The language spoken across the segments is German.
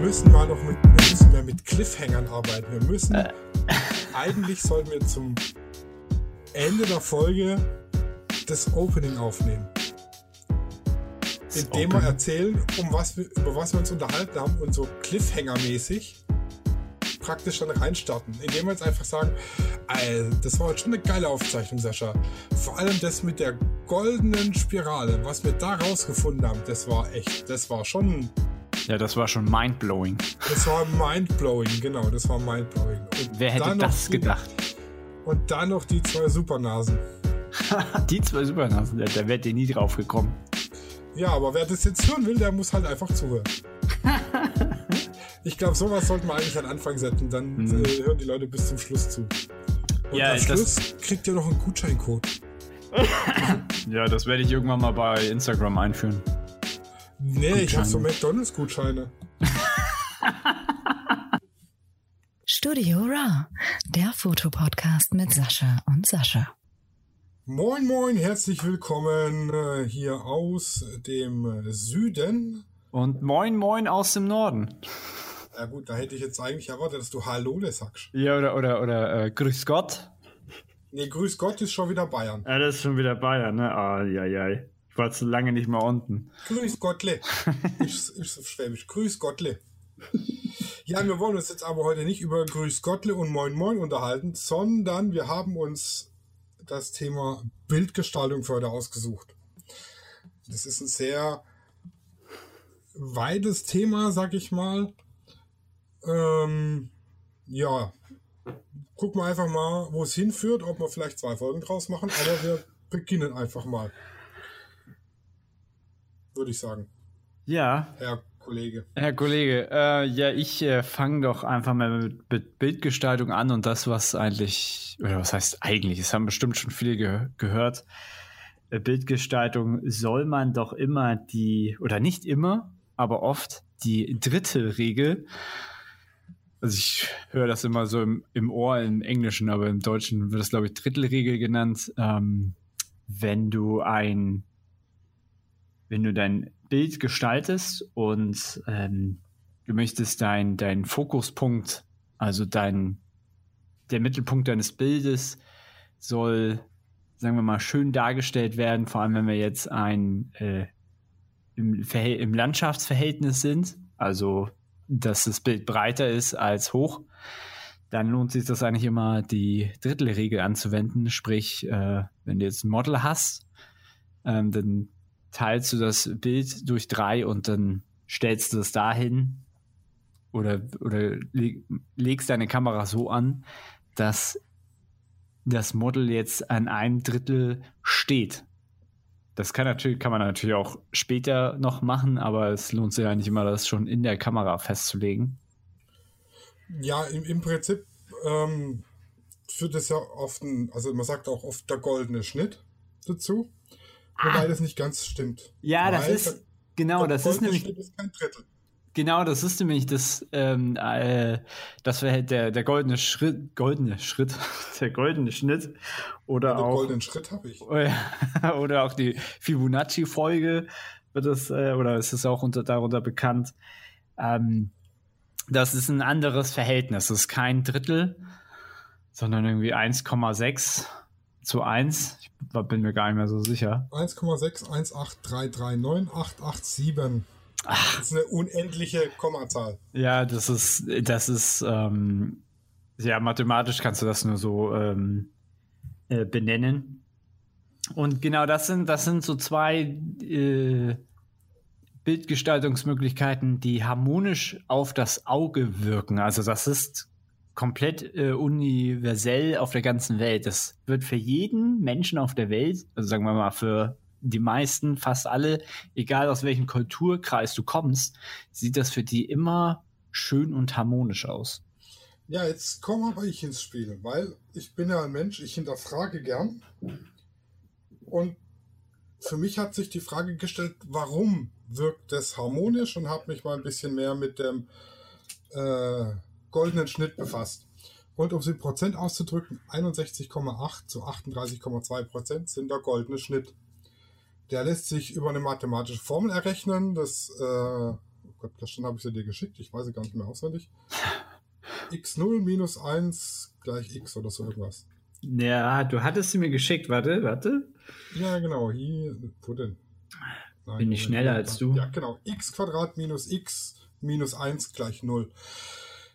müssen mal noch mit, wir müssen mehr mit Cliffhangern arbeiten. Wir müssen, äh. eigentlich sollten wir zum Ende der Folge das Opening aufnehmen. Indem wir erzählen, um was wir, über was wir uns unterhalten haben und so Cliffhanger-mäßig praktisch dann reinstarten. Indem wir jetzt einfach sagen, das war jetzt schon eine geile Aufzeichnung, Sascha. Vor allem das mit der goldenen Spirale, was wir da rausgefunden haben, das war echt, das war schon. Ja, das war schon mindblowing. Das war mindblowing, genau, das war mindblowing. Und Wer hätte das die, gedacht? Und dann noch die zwei Supernasen. die zwei Supernasen, da, da wärt ihr nie drauf gekommen. Ja, aber wer das jetzt hören will, der muss halt einfach zuhören. ich glaube, sowas sollten wir eigentlich an Anfang setzen, dann mhm. äh, hören die Leute bis zum Schluss zu. Und ja, am Schluss kriegt ihr noch einen Gutscheincode. ja, das werde ich irgendwann mal bei Instagram einführen. Nee, ich habe so McDonalds-Gutscheine. Studio Raw, der Fotopodcast mit Sascha und Sascha. Moin, moin, herzlich willkommen äh, hier aus dem Süden. Und moin, moin aus dem Norden. Ja gut, da hätte ich jetzt eigentlich erwartet, dass du Hallo sagst. Ja, oder, oder, oder äh, Grüß Gott. Nee, Grüß Gott ist schon wieder Bayern. Ja, das ist schon wieder Bayern, ne? Ah, ja, ja. Ich war zu lange nicht mehr unten. Grüß Gottle. ich, ich so schwäbisch. Grüß Gottle. Ja, wir wollen uns jetzt aber heute nicht über Grüß Gottle und Moin Moin unterhalten, sondern wir haben uns das Thema Bildgestaltung für heute ausgesucht. Das ist ein sehr weites Thema, sag ich mal. Ähm, ja, gucken wir einfach mal, wo es hinführt, ob wir vielleicht zwei Folgen draus machen, aber wir beginnen einfach mal. Würde ich sagen. Ja. Herr Kollege. Herr Kollege, äh, ja, ich äh, fange doch einfach mal mit, mit, Bildgestaltung an und das, was eigentlich, oder was heißt eigentlich, es haben bestimmt schon viele ge gehört. Äh, Bildgestaltung soll man doch immer die, oder nicht immer, aber oft die dritte Regel. Also ich höre das immer so im, im Ohr im Englischen, aber im Deutschen wird das, glaube ich, Drittelregel genannt. Ähm, wenn du ein, wenn du dein Bild gestaltest und ähm, du möchtest deinen dein Fokuspunkt, also dein, der Mittelpunkt deines Bildes soll, sagen wir mal, schön dargestellt werden, vor allem wenn wir jetzt ein äh, im, im Landschaftsverhältnis sind, also dass das Bild breiter ist als hoch, dann lohnt sich das eigentlich immer, die Drittelregel anzuwenden. Sprich, äh, wenn du jetzt ein Model hast, ähm, dann teilst du das Bild durch drei und dann stellst du es dahin oder, oder legst deine Kamera so an, dass das Model jetzt an einem Drittel steht. Das kann, natürlich, kann man natürlich auch später noch machen, aber es lohnt sich ja nicht immer, das schon in der Kamera festzulegen. Ja, im, im Prinzip ähm, führt es ja oft, ein, also man sagt auch oft der goldene Schnitt dazu. Wobei das nicht ganz stimmt. Ja, das ist, genau, das ist nämlich. Ist kein Drittel. Genau, das ist nämlich das, ähm, äh, das wäre halt der, der goldene Schritt, goldene Schritt, der goldene Schnitt. Oder Den auch. goldenen Schritt habe ich. Oder auch die Fibonacci-Folge wird das, äh, oder ist es auch unter, darunter bekannt. Ähm, das ist ein anderes Verhältnis. Das ist kein Drittel, sondern irgendwie 1,6 zu 1. Ich bin mir gar nicht mehr so sicher. 1,6183398887. Ach. Das ist eine unendliche Kommazahl. Ja, das ist, das ist, ähm, ja, mathematisch kannst du das nur so ähm, äh, benennen. Und genau das sind, das sind so zwei äh, Bildgestaltungsmöglichkeiten, die harmonisch auf das Auge wirken. Also das ist komplett äh, universell auf der ganzen Welt. Das wird für jeden Menschen auf der Welt, also sagen wir mal für die meisten, fast alle, egal aus welchem Kulturkreis du kommst, sieht das für die immer schön und harmonisch aus. Ja, jetzt komme aber ich ins Spiel, weil ich bin ja ein Mensch, ich hinterfrage gern. Und für mich hat sich die Frage gestellt, warum wirkt das harmonisch und habe mich mal ein bisschen mehr mit dem äh, goldenen Schnitt befasst. Und um sie in Prozent auszudrücken, 61,8 zu 38,2 Prozent sind der goldene Schnitt. Der lässt sich über eine mathematische Formel errechnen. Das äh, Gott, gestern habe ich sie dir geschickt, ich weiß sie gar nicht mehr auswendig. x0 minus 1 gleich x oder so irgendwas. Ja, du hattest sie mir geschickt, warte, warte. Ja, genau, hier, wo denn? Nein, Bin ich schneller als du? Ja, genau, x Quadrat minus x minus 1 gleich 0.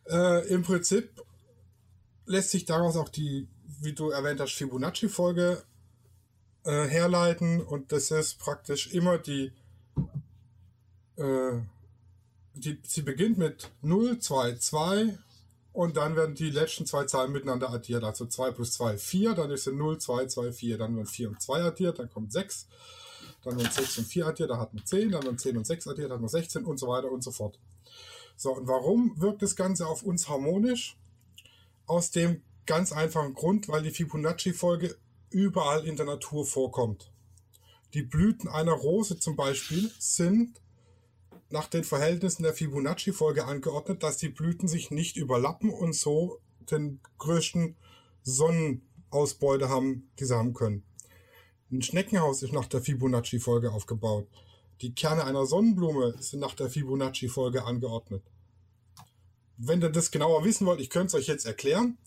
Äh, Im Prinzip lässt sich daraus auch die, wie du erwähnt hast, Fibonacci-Folge äh, herleiten und das ist praktisch immer die, äh, die, sie beginnt mit 0, 2, 2 und dann werden die letzten zwei Zahlen miteinander addiert, also 2 plus 2, 4, dann ist es 0, 2, 2, 4, dann werden 4 und 2 addiert, dann kommt 6, dann werden 6 und 4 addiert, da hat man 10, dann werden 10 und 6 addiert, dann hat man 16 und so weiter und so fort. So, und warum wirkt das Ganze auf uns harmonisch? Aus dem ganz einfachen Grund, weil die Fibonacci-Folge überall in der Natur vorkommt. Die Blüten einer Rose zum Beispiel sind nach den Verhältnissen der Fibonacci-Folge angeordnet, dass die Blüten sich nicht überlappen und so den größten Sonnenausbeute haben, die sie haben können. Ein Schneckenhaus ist nach der Fibonacci-Folge aufgebaut. Die Kerne einer Sonnenblume sind nach der Fibonacci-Folge angeordnet. Wenn ihr das genauer wissen wollt, ich könnte es euch jetzt erklären,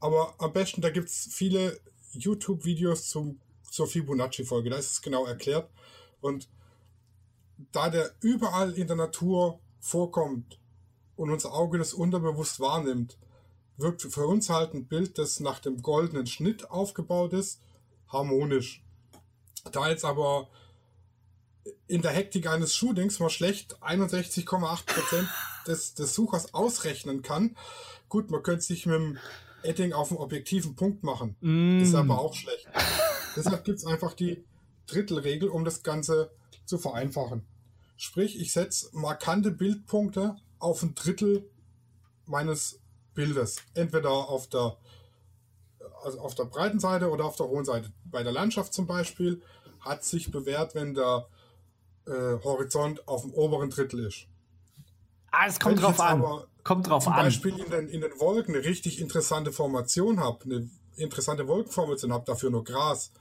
aber am besten, da gibt es viele YouTube-Videos zur Fibonacci-Folge, da ist es genau erklärt. Und da der überall in der Natur vorkommt und unser Auge das unterbewusst wahrnimmt, wirkt für uns halt ein Bild, das nach dem goldenen Schnitt aufgebaut ist, harmonisch. Da jetzt aber in der Hektik eines Shootings mal schlecht 61,8% des, des Suchers ausrechnen kann, gut, man könnte sich mit dem Edding auf einen objektiven Punkt machen. Mm. Ist aber auch schlecht. Deshalb gibt es einfach die Drittelregel, um das Ganze zu vereinfachen. Sprich, ich setze markante Bildpunkte auf ein Drittel meines Bildes. Entweder auf der, also auf der breiten Seite oder auf der hohen Seite. Bei der Landschaft zum Beispiel hat sich bewährt, wenn der äh, Horizont auf dem oberen Drittel ist. Ah, es kommt drauf an. Kommt drauf zum an. Beispiel in den, in den Wolken eine richtig interessante Formation habe, eine interessante Wolkenformation habe, dafür nur Gras,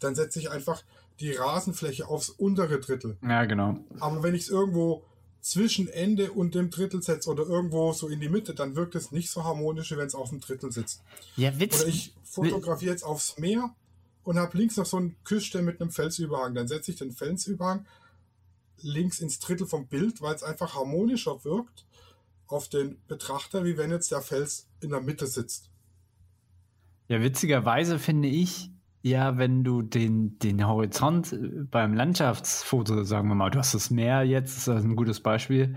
dann setze ich einfach die Rasenfläche aufs untere Drittel. Ja, genau. Aber wenn ich es irgendwo zwischen Ende und dem Drittel setze oder irgendwo so in die Mitte, dann wirkt es nicht so harmonisch, wie wenn es auf dem Drittel sitzt. Ja, Witz. Oder ich fotografiere jetzt aufs Meer und habe links noch so einen Küste mit einem Felsüberhang. Dann setze ich den Felsüberhang links ins Drittel vom Bild, weil es einfach harmonischer wirkt auf den Betrachter, wie wenn jetzt der Fels in der Mitte sitzt. Ja, witzigerweise finde ich, ja, wenn du den, den Horizont äh, beim Landschaftsfoto, sagen wir mal, du hast das Meer jetzt, das ist ein gutes Beispiel,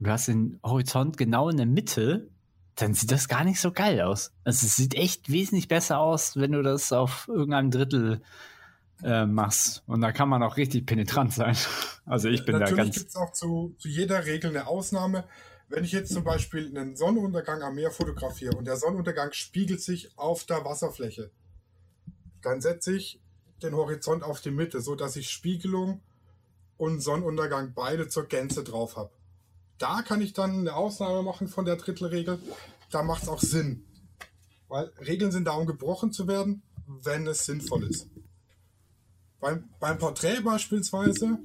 du hast den Horizont genau in der Mitte, dann sieht das gar nicht so geil aus. Also es sieht echt wesentlich besser aus, wenn du das auf irgendeinem Drittel äh, machst. Und da kann man auch richtig penetrant sein. Also ich bin Natürlich da ganz. gibt es auch zu, zu jeder Regel eine Ausnahme. Wenn ich jetzt zum Beispiel einen Sonnenuntergang am Meer fotografiere und der Sonnenuntergang spiegelt sich auf der Wasserfläche, dann setze ich den Horizont auf die Mitte, so dass ich Spiegelung und Sonnenuntergang beide zur Gänze drauf habe. Da kann ich dann eine Ausnahme machen von der Drittelregel. Da macht es auch Sinn. Weil Regeln sind da, um gebrochen zu werden, wenn es sinnvoll ist. Beim, beim Porträt beispielsweise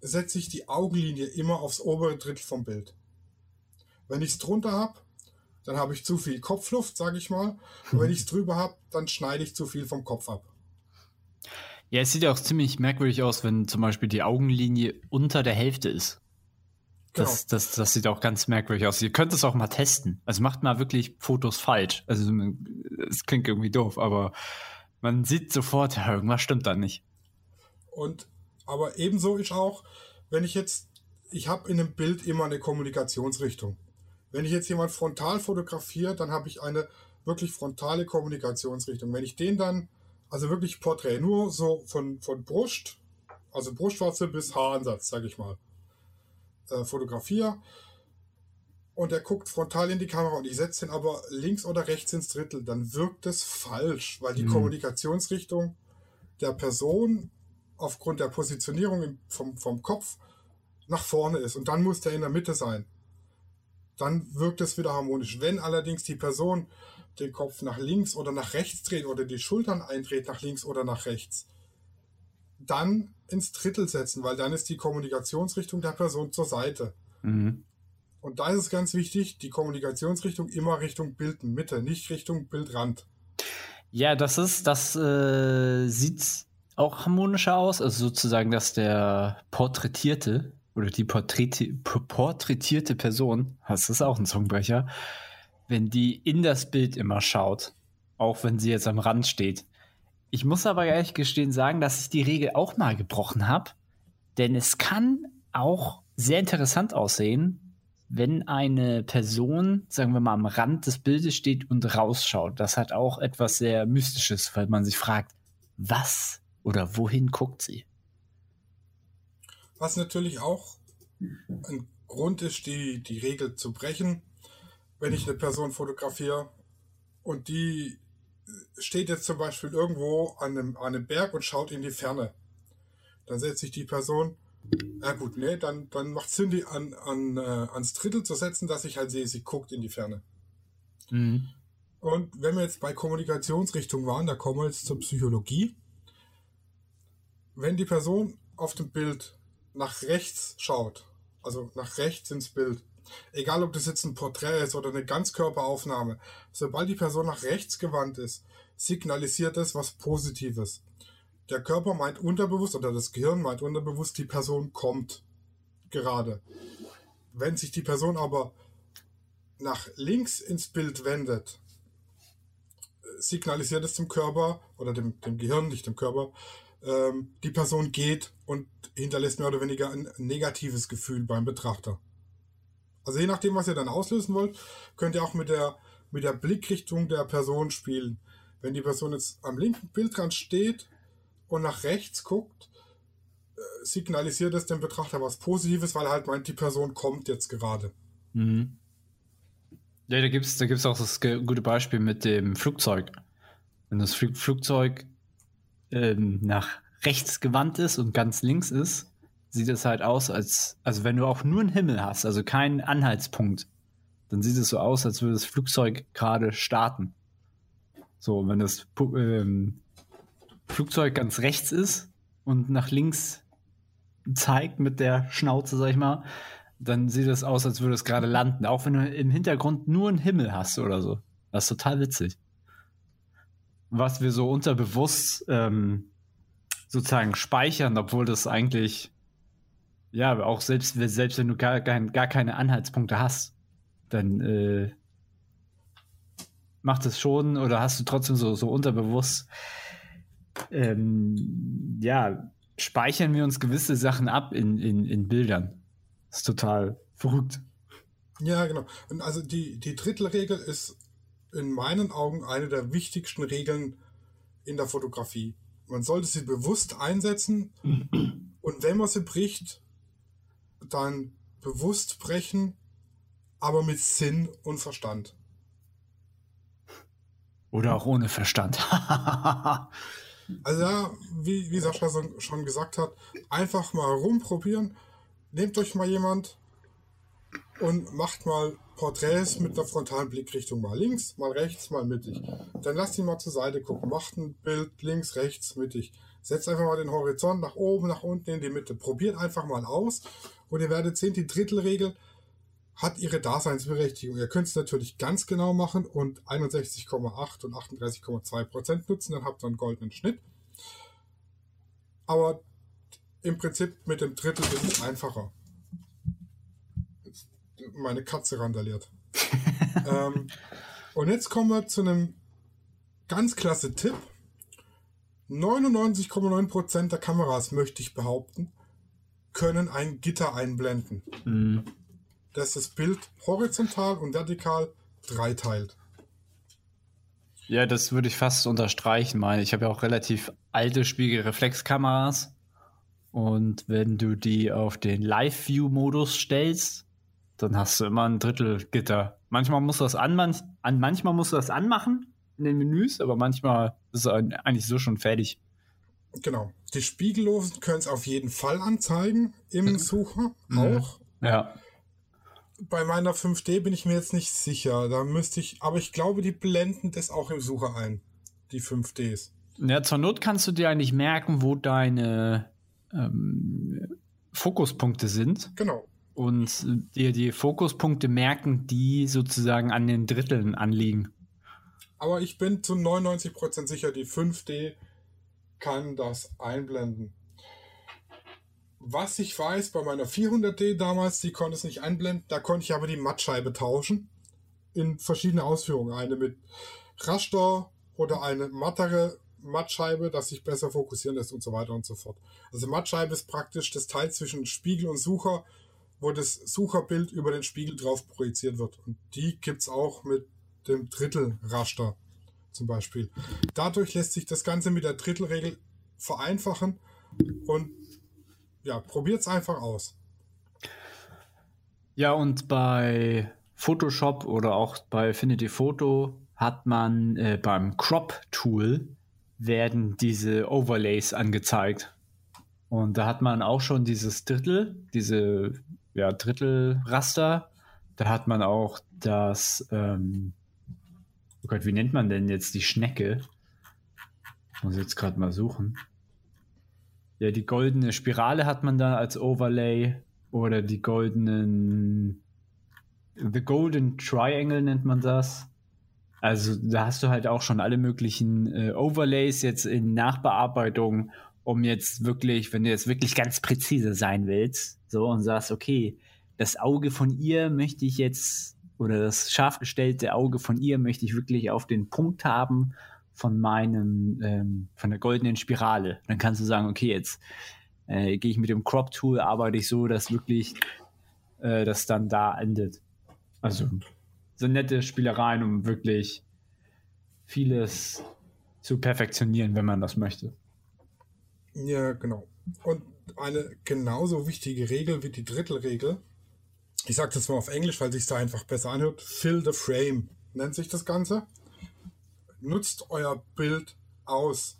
setze ich die Augenlinie immer aufs obere Drittel vom Bild. Wenn ich es drunter habe, dann habe ich zu viel Kopfluft, sage ich mal. Und wenn ich es drüber habe, dann schneide ich zu viel vom Kopf ab. Ja, es sieht ja auch ziemlich merkwürdig aus, wenn zum Beispiel die Augenlinie unter der Hälfte ist. Das, genau. das, das sieht auch ganz merkwürdig aus. Ihr könnt es auch mal testen. Also macht mal wirklich Fotos falsch. Also es klingt irgendwie doof, aber man sieht sofort, irgendwas stimmt da nicht. Und aber ebenso ist auch, wenn ich jetzt, ich habe in einem Bild immer eine Kommunikationsrichtung. Wenn ich jetzt jemand frontal fotografiere, dann habe ich eine wirklich frontale Kommunikationsrichtung. Wenn ich den dann, also wirklich Porträt, nur so von, von Brust, also Brustwarze bis Haaransatz, sage ich mal, äh, fotografiere und er guckt frontal in die Kamera und ich setze ihn aber links oder rechts ins Drittel, dann wirkt es falsch, weil die mhm. Kommunikationsrichtung der Person aufgrund der Positionierung vom, vom Kopf nach vorne ist und dann muss der in der Mitte sein dann wirkt es wieder harmonisch. Wenn allerdings die Person den Kopf nach links oder nach rechts dreht oder die Schultern eindreht nach links oder nach rechts, dann ins Drittel setzen, weil dann ist die Kommunikationsrichtung der Person zur Seite. Mhm. Und da ist es ganz wichtig, die Kommunikationsrichtung immer Richtung Bildmitte, nicht Richtung Bildrand. Ja, das ist, das äh, sieht auch harmonischer aus, also sozusagen, dass der Porträtierte oder die Porträti porträtierte Person, das ist auch ein Zungenbrecher, wenn die in das Bild immer schaut, auch wenn sie jetzt am Rand steht. Ich muss aber ehrlich gestehen sagen, dass ich die Regel auch mal gebrochen habe, denn es kann auch sehr interessant aussehen, wenn eine Person, sagen wir mal, am Rand des Bildes steht und rausschaut. Das hat auch etwas sehr Mystisches, weil man sich fragt, was oder wohin guckt sie? Was natürlich auch ein Grund ist, die, die Regel zu brechen, wenn ich eine Person fotografiere und die steht jetzt zum Beispiel irgendwo an einem, an einem Berg und schaut in die Ferne. Dann setzt sich die Person, ja gut, nee, dann, dann macht Sinn, die an, an, äh, ans Drittel zu setzen, dass ich halt sehe, sie guckt in die Ferne. Mhm. Und wenn wir jetzt bei Kommunikationsrichtung waren, da kommen wir jetzt zur Psychologie. Wenn die Person auf dem Bild nach rechts schaut, also nach rechts ins Bild, egal ob das jetzt ein Porträt ist oder eine Ganzkörperaufnahme, sobald die Person nach rechts gewandt ist, signalisiert es was Positives. Der Körper meint unterbewusst oder das Gehirn meint unterbewusst, die Person kommt gerade. Wenn sich die Person aber nach links ins Bild wendet, signalisiert es dem Körper oder dem, dem Gehirn, nicht dem Körper, ähm, die Person geht und hinterlässt mehr oder weniger ein negatives Gefühl beim Betrachter. Also je nachdem, was ihr dann auslösen wollt, könnt ihr auch mit der, mit der Blickrichtung der Person spielen. Wenn die Person jetzt am linken Bildrand steht und nach rechts guckt, äh, signalisiert es dem Betrachter was Positives, weil er halt meint, die Person kommt jetzt gerade. Mhm. Ja, da gibt es da gibt's auch das gute Beispiel mit dem Flugzeug. Wenn das Flugzeug ähm, nach rechts gewandt ist und ganz links ist, sieht es halt aus, als, also wenn du auch nur einen Himmel hast, also keinen Anhaltspunkt, dann sieht es so aus, als würde das Flugzeug gerade starten. So, wenn das ähm, Flugzeug ganz rechts ist und nach links zeigt mit der Schnauze, sag ich mal, dann sieht es aus, als würde es gerade landen. Auch wenn du im Hintergrund nur einen Himmel hast oder so. Das ist total witzig. Was wir so unterbewusst ähm, sozusagen speichern, obwohl das eigentlich ja, auch selbst, selbst wenn du gar, gar, gar keine Anhaltspunkte hast, dann äh, macht es schon oder hast du trotzdem so, so unterbewusst, ähm, ja, speichern wir uns gewisse Sachen ab in, in, in Bildern. Das ist total verrückt. Ja, genau. Und also die, die Drittelregel ist in meinen Augen eine der wichtigsten Regeln in der Fotografie. Man sollte sie bewusst einsetzen und wenn man sie bricht, dann bewusst brechen, aber mit Sinn und Verstand. Oder auch ohne Verstand. also ja, wie, wie Sascha schon gesagt hat, einfach mal rumprobieren. Nehmt euch mal jemand und macht mal Porträts mit der frontalen Blickrichtung mal links, mal rechts, mal mittig. Dann lasst ihn mal zur Seite gucken. Macht ein Bild links, rechts, mittig. Setzt einfach mal den Horizont nach oben, nach unten in die Mitte. Probiert einfach mal aus und ihr werdet sehen, die Drittelregel hat ihre Daseinsberechtigung. Ihr könnt es natürlich ganz genau machen und 61,8 und 38,2 Prozent nutzen, dann habt ihr einen goldenen Schnitt. Aber im Prinzip mit dem Drittel ist es einfacher. Meine Katze randaliert. ähm, und jetzt kommen wir zu einem ganz klasse Tipp. 99,9% der Kameras, möchte ich behaupten, können ein Gitter einblenden. Mhm. Das das Bild horizontal und vertikal dreiteilt. Ja, das würde ich fast unterstreichen, meine. Ich habe ja auch relativ alte Spiegelreflexkameras. Und wenn du die auf den Live-View-Modus stellst, dann hast du immer ein Drittel Gitter. Manchmal musst du das an, an, manchmal musst du das anmachen in den Menüs, aber manchmal ist es eigentlich so schon fertig. Genau. Die Spiegellosen können es auf jeden Fall anzeigen im mhm. Sucher mhm. auch. Ja. Bei meiner 5D bin ich mir jetzt nicht sicher. Da müsste ich, aber ich glaube, die blenden das auch im Sucher ein. Die 5Ds. Ja, zur Not kannst du dir eigentlich merken, wo deine ähm, Fokuspunkte sind. Genau. und dir die Fokuspunkte merken, die sozusagen an den Dritteln anliegen. Aber ich bin zu 99% sicher, die 5D kann das einblenden. Was ich weiß, bei meiner 400D damals, die konnte es nicht einblenden, da konnte ich aber die Mattscheibe tauschen. In verschiedene Ausführungen. Eine mit Raster oder eine mattere Mattscheibe, dass sich besser fokussieren lässt und so weiter und so fort. Also Mattscheibe ist praktisch das Teil zwischen Spiegel und Sucher, wo das Sucherbild über den Spiegel drauf projiziert wird. Und die gibt es auch mit dem Drittelraster zum Beispiel. Dadurch lässt sich das Ganze mit der Drittelregel vereinfachen und ja, probiert es einfach aus. Ja, und bei Photoshop oder auch bei Affinity Photo hat man äh, beim Crop Tool werden diese Overlays angezeigt. Und da hat man auch schon dieses Drittel, diese ja, Drittelraster. Da hat man auch das, ähm, oh Gott, wie nennt man denn jetzt die Schnecke? Muss jetzt gerade mal suchen. Ja, die goldene Spirale hat man da als Overlay oder die goldenen, The Golden Triangle nennt man das. Also da hast du halt auch schon alle möglichen äh, Overlays jetzt in Nachbearbeitung, um jetzt wirklich, wenn du jetzt wirklich ganz präzise sein willst, so und sagst, okay, das Auge von ihr möchte ich jetzt oder das scharf gestellte Auge von ihr möchte ich wirklich auf den Punkt haben von meinem, ähm, von der goldenen Spirale. Dann kannst du sagen, okay, jetzt äh, gehe ich mit dem Crop Tool, arbeite ich so, dass wirklich äh, das dann da endet. Also so nette Spielereien, um wirklich vieles zu perfektionieren, wenn man das möchte. Ja, genau. Und eine genauso wichtige Regel wie die Drittelregel, ich sage das mal auf Englisch, weil sich da einfach besser anhört, fill the frame nennt sich das Ganze. Nutzt euer Bild aus.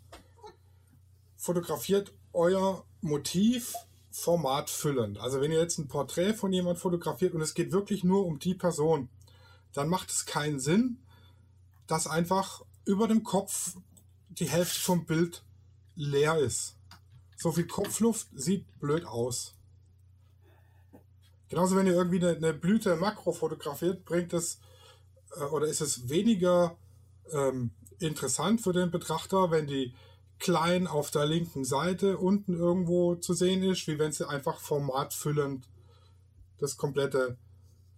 Fotografiert euer Motiv formatfüllend. Also wenn ihr jetzt ein Porträt von jemand fotografiert und es geht wirklich nur um die Person, dann macht es keinen Sinn, dass einfach über dem Kopf die Hälfte vom Bild leer ist. So viel Kopfluft sieht blöd aus. Genauso wenn ihr irgendwie eine, eine Blüte Makro fotografiert, bringt es äh, oder ist es weniger ähm, interessant für den Betrachter, wenn die klein auf der linken Seite unten irgendwo zu sehen ist, wie wenn sie einfach formatfüllend das komplette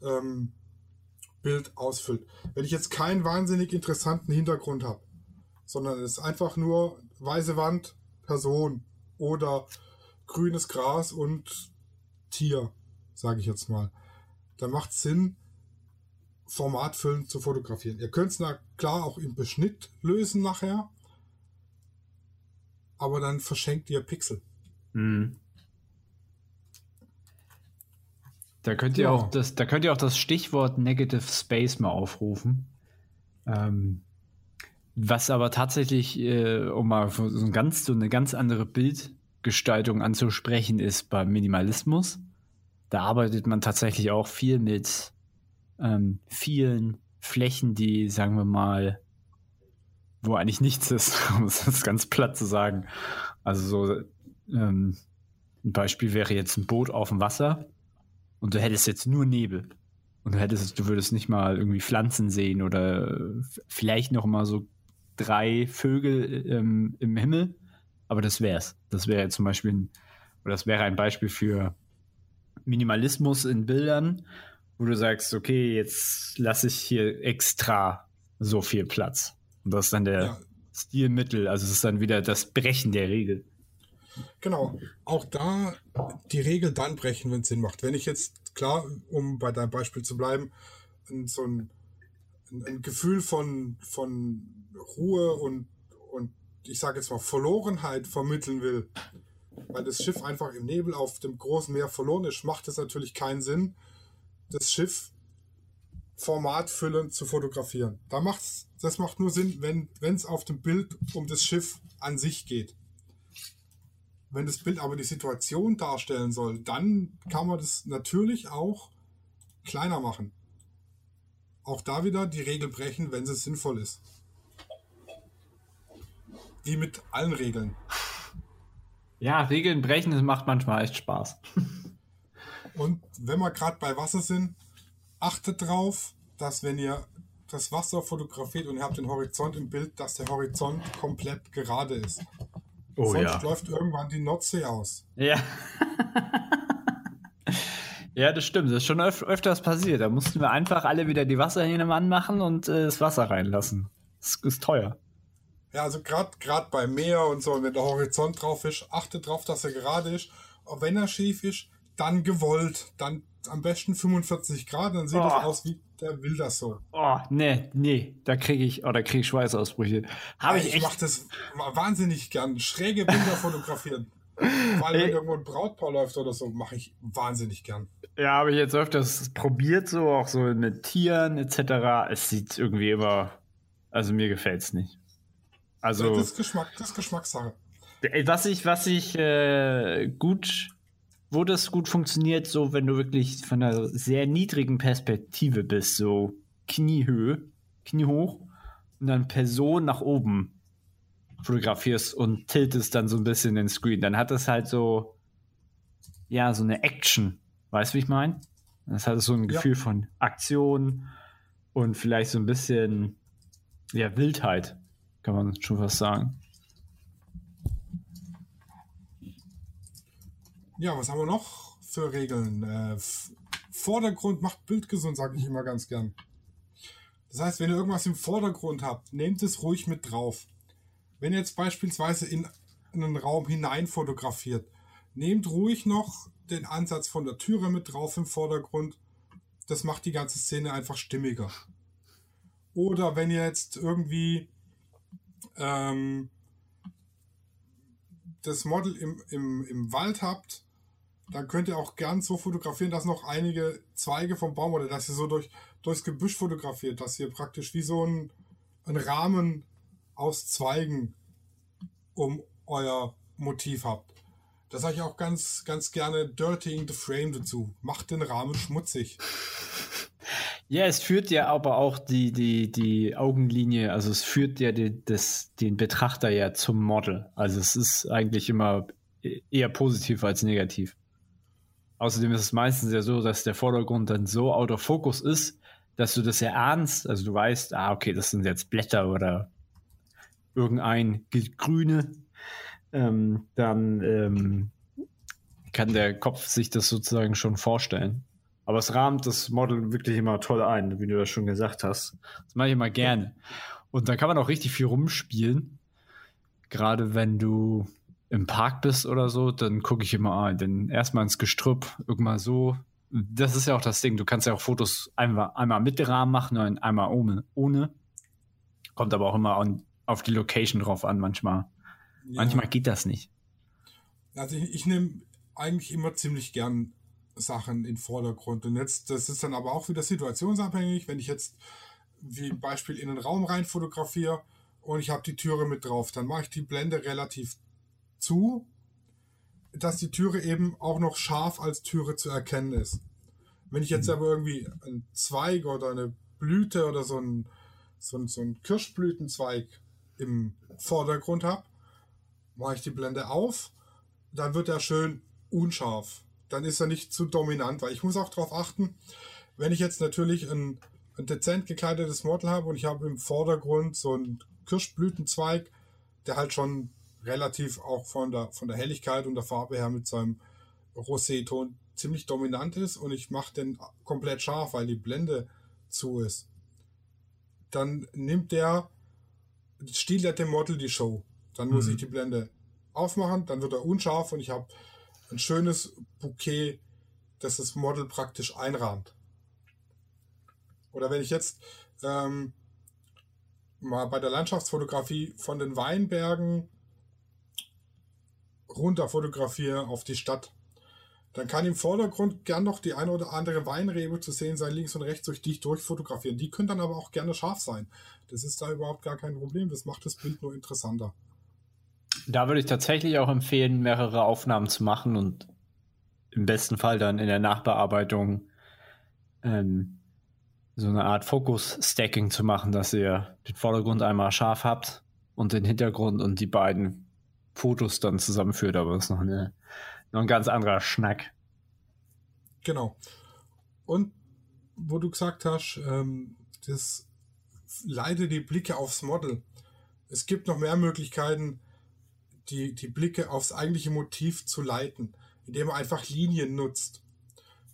ähm, Bild ausfüllt. Wenn ich jetzt keinen wahnsinnig interessanten Hintergrund habe, sondern es ist einfach nur weiße Wand, Person oder grünes Gras und Tier, sage ich jetzt mal, dann macht es Sinn, formatfüllend zu fotografieren. Ihr könnt es klar auch im Beschnitt lösen nachher, aber dann verschenkt ihr Pixel. Mhm. Da könnt ihr ja. auch das, da könnt ihr auch das Stichwort Negative Space mal aufrufen. Ähm, was aber tatsächlich, äh, um mal so, ein ganz, so eine ganz andere Bildgestaltung anzusprechen, ist beim Minimalismus. Da arbeitet man tatsächlich auch viel mit ähm, vielen Flächen, die, sagen wir mal, wo eigentlich nichts ist, um es ganz platt zu sagen. Also so ähm, ein Beispiel wäre jetzt ein Boot auf dem Wasser und du hättest jetzt nur Nebel und du hättest, du würdest nicht mal irgendwie Pflanzen sehen oder vielleicht noch mal so drei Vögel ähm, im Himmel, aber das wär's. Das wäre zum Beispiel, ein, oder das wäre ein Beispiel für Minimalismus in Bildern, wo du sagst, okay, jetzt lasse ich hier extra so viel Platz. Und das ist dann der ja. Stilmittel, also es ist dann wieder das Brechen der Regel. Genau, auch da die Regel dann brechen, wenn es Sinn macht. Wenn ich jetzt, klar, um bei deinem Beispiel zu bleiben, so ein, ein Gefühl von, von Ruhe und, und ich sage jetzt mal Verlorenheit vermitteln will, weil das Schiff einfach im Nebel auf dem großen Meer verloren ist, macht es natürlich keinen Sinn, das Schiff formatfüllend zu fotografieren. Da macht's, das macht nur Sinn, wenn es auf dem Bild um das Schiff an sich geht. Wenn das Bild aber die Situation darstellen soll, dann kann man das natürlich auch kleiner machen. Auch da wieder die Regel brechen, wenn es sinnvoll ist. Wie mit allen Regeln. Ja, Regeln brechen, das macht manchmal echt Spaß. Und wenn wir gerade bei Wasser sind, achtet drauf, dass wenn ihr das Wasser fotografiert und ihr habt den Horizont im Bild, dass der Horizont komplett gerade ist. Oh Sonst ja. läuft irgendwann die Nordsee aus. Ja. ja, das stimmt. Das ist schon öf öfters passiert. Da mussten wir einfach alle wieder die Wasserhähne anmachen und äh, das Wasser reinlassen. Das ist teuer. Ja, also gerade bei Meer und so, wenn der Horizont drauf ist, achtet drauf, dass er gerade ist. Und wenn er schief ist, dann gewollt. Dann am besten 45 Grad, dann sieht Oh. es aus wie der will das so. Oh, nee, nee. Da kriege ich, oh, da kriege ich Schweißausbrüche. Habe ich ich echt. mache das wahnsinnig gern. Schräge Bilder fotografieren. Weil wenn irgendwo ein Brautpaar läuft oder so, mache ich wahnsinnig gern. Ja, habe ich jetzt öfters probiert, so auch so mit Tieren etc. Es sieht irgendwie immer, also mir gefällt es nicht. Also das ist Geschmack, das ist Geschmackssache. Was ich, was ich äh, gut, wo das gut funktioniert, so wenn du wirklich von einer sehr niedrigen Perspektive bist, so Kniehöhe, Kniehoch und dann Person nach oben fotografierst und tiltest dann so ein bisschen den Screen, dann hat das halt so, ja, so eine Action. Weißt du, wie ich meine? Das hat so ein Ja. Gefühl von Aktion und vielleicht so ein bisschen, ja, Wildheit, kann man schon fast sagen. Ja, was haben wir noch für Regeln? Äh, Vordergrund macht Bild gesund, sage ich immer ganz gern. Das heißt, wenn ihr irgendwas im Vordergrund habt, nehmt es ruhig mit drauf. Wenn ihr jetzt beispielsweise in einen Raum hinein fotografiert, nehmt ruhig noch den Ansatz von der Türe mit drauf im Vordergrund. Das macht die ganze Szene einfach stimmiger. Oder wenn ihr jetzt irgendwie ähm, das Model im, im, im Wald habt, dann könnt ihr auch gern so fotografieren, dass noch einige Zweige vom Baum oder dass ihr so durch, durchs Gebüsch fotografiert, dass ihr praktisch wie so ein, ein Rahmen aus Zweigen um euer Motiv habt. Das sage ich auch ganz, ganz gerne Dirtying the Frame dazu. Macht den Rahmen schmutzig. Ja, es führt ja aber auch die, die, die Augenlinie, also es führt ja die, das, den Betrachter ja zum Model. Also es ist eigentlich immer e- eher positiv als negativ. Außerdem ist es meistens ja so, dass der Vordergrund dann so out of focus ist, dass du das erahnst. Also du weißt, ah, okay, das sind jetzt Blätter oder irgendein Ge- Grüne. Ähm, dann ähm, kann der Kopf sich das sozusagen schon vorstellen. Aber es rahmt das Model wirklich immer toll ein, wie du das schon gesagt hast. Das mache ich immer gerne. Und da kann man auch richtig viel rumspielen. Gerade wenn du im Park bist oder so, dann gucke ich immer ein. Denn erstmal ins Gestrüpp, irgendwann so. Das ist ja auch das Ding. Du kannst ja auch Fotos einmal, einmal mit Rahmen machen und einmal ohne. ohne. Kommt aber auch immer an, auf die Location drauf an, manchmal. Ja. Manchmal geht das nicht. Also ich, ich nehme eigentlich immer ziemlich gern Sachen in den Vordergrund. Und jetzt, das ist dann aber auch wieder situationsabhängig. Wenn ich jetzt wie Beispiel in einen Raum rein fotografiere und ich habe die Türe mit drauf, dann mache ich die Blende relativ zu, dass die Türe eben auch noch scharf als Türe zu erkennen ist. Wenn ich jetzt aber irgendwie einen Zweig oder eine Blüte oder so ein, so ein, so ein Kirschblütenzweig im Vordergrund habe, mache ich die Blende auf, dann wird er schön unscharf. Dann ist er nicht zu dominant, weil ich muss auch darauf achten, wenn ich jetzt natürlich ein, ein dezent gekleidetes Model habe und ich habe im Vordergrund so einen Kirschblütenzweig, der halt schon relativ auch von der, von der Helligkeit und der Farbe her mit seinem Rosé-Ton ziemlich dominant ist und ich mache den komplett scharf, weil die Blende zu ist. Dann nimmt der, stiehlt er dem Model die Show. Dann muss Mhm. ich die Blende aufmachen, dann wird er unscharf und ich habe ein schönes Bouquet, das das Model praktisch einrahmt. Oder wenn ich jetzt ähm, mal bei der Landschaftsfotografie von den Weinbergen runter fotografiere auf die Stadt, dann kann im Vordergrund gern noch die eine oder andere Weinrebe zu sehen sein, links und rechts, durch die ich durchfotografieren. Die können dann aber auch gerne scharf sein. Das ist da überhaupt gar kein Problem. Das macht das Bild nur interessanter. Da würde ich tatsächlich auch empfehlen, mehrere Aufnahmen zu machen und im besten Fall dann in der Nachbearbeitung ähm, so eine Art Fokus-Stacking zu machen, dass ihr den Vordergrund einmal scharf habt und den Hintergrund und die beiden Fotos dann zusammenführt. Aber das ist noch, eine, noch ein ganz anderer Schnack. Genau. Und wo du gesagt hast, ähm, das leite die Blicke aufs Model. Es gibt noch mehr Möglichkeiten, die, die Blicke aufs eigentliche Motiv zu leiten, indem man einfach Linien nutzt.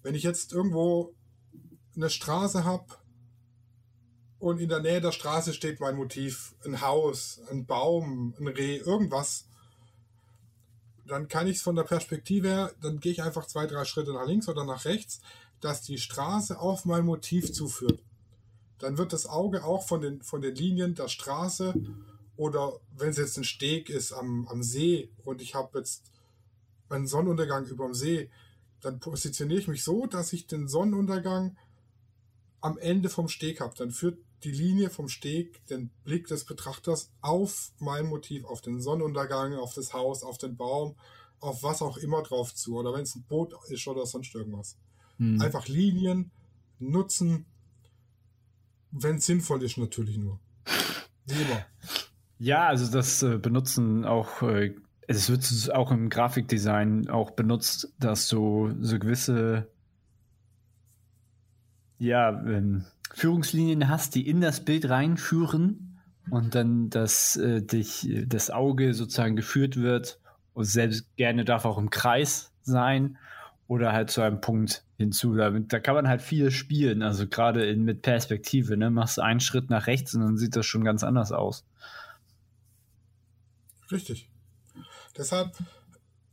Wenn ich jetzt irgendwo eine Straße habe und in der Nähe der Straße steht mein Motiv, ein Haus, ein Baum, ein Reh, irgendwas, dann kann ich es von der Perspektive her, dann gehe ich einfach zwei, drei Schritte nach links oder nach rechts, dass die Straße auf mein Motiv zuführt. Dann wird das Auge auch von den, von den Linien der Straße oder wenn es jetzt ein Steg ist am, am See und ich habe jetzt einen Sonnenuntergang über dem See, dann positioniere ich mich so, dass ich den Sonnenuntergang am Ende vom Steg habe. Dann führt die Linie vom Steg den Blick des Betrachters auf mein Motiv, auf den Sonnenuntergang, auf das Haus, auf den Baum, auf was auch immer drauf zu. Oder wenn es ein Boot ist oder sonst irgendwas. Hm. Einfach Linien nutzen, wenn es sinnvoll ist, natürlich nur. Wie immer. Ja, also das äh, benutzen auch, äh, es wird auch im Grafikdesign auch benutzt, dass du so gewisse ja, ähm, Führungslinien hast, die in das Bild reinführen und dann, dass äh, dich das Auge sozusagen geführt wird und selbst gerne darf auch im Kreis sein oder halt zu einem Punkt hinzu. Da, da kann man halt viel spielen, also gerade mit Perspektive, ne? Machst einen Schritt nach rechts und dann sieht das schon ganz anders aus. Richtig. Deshalb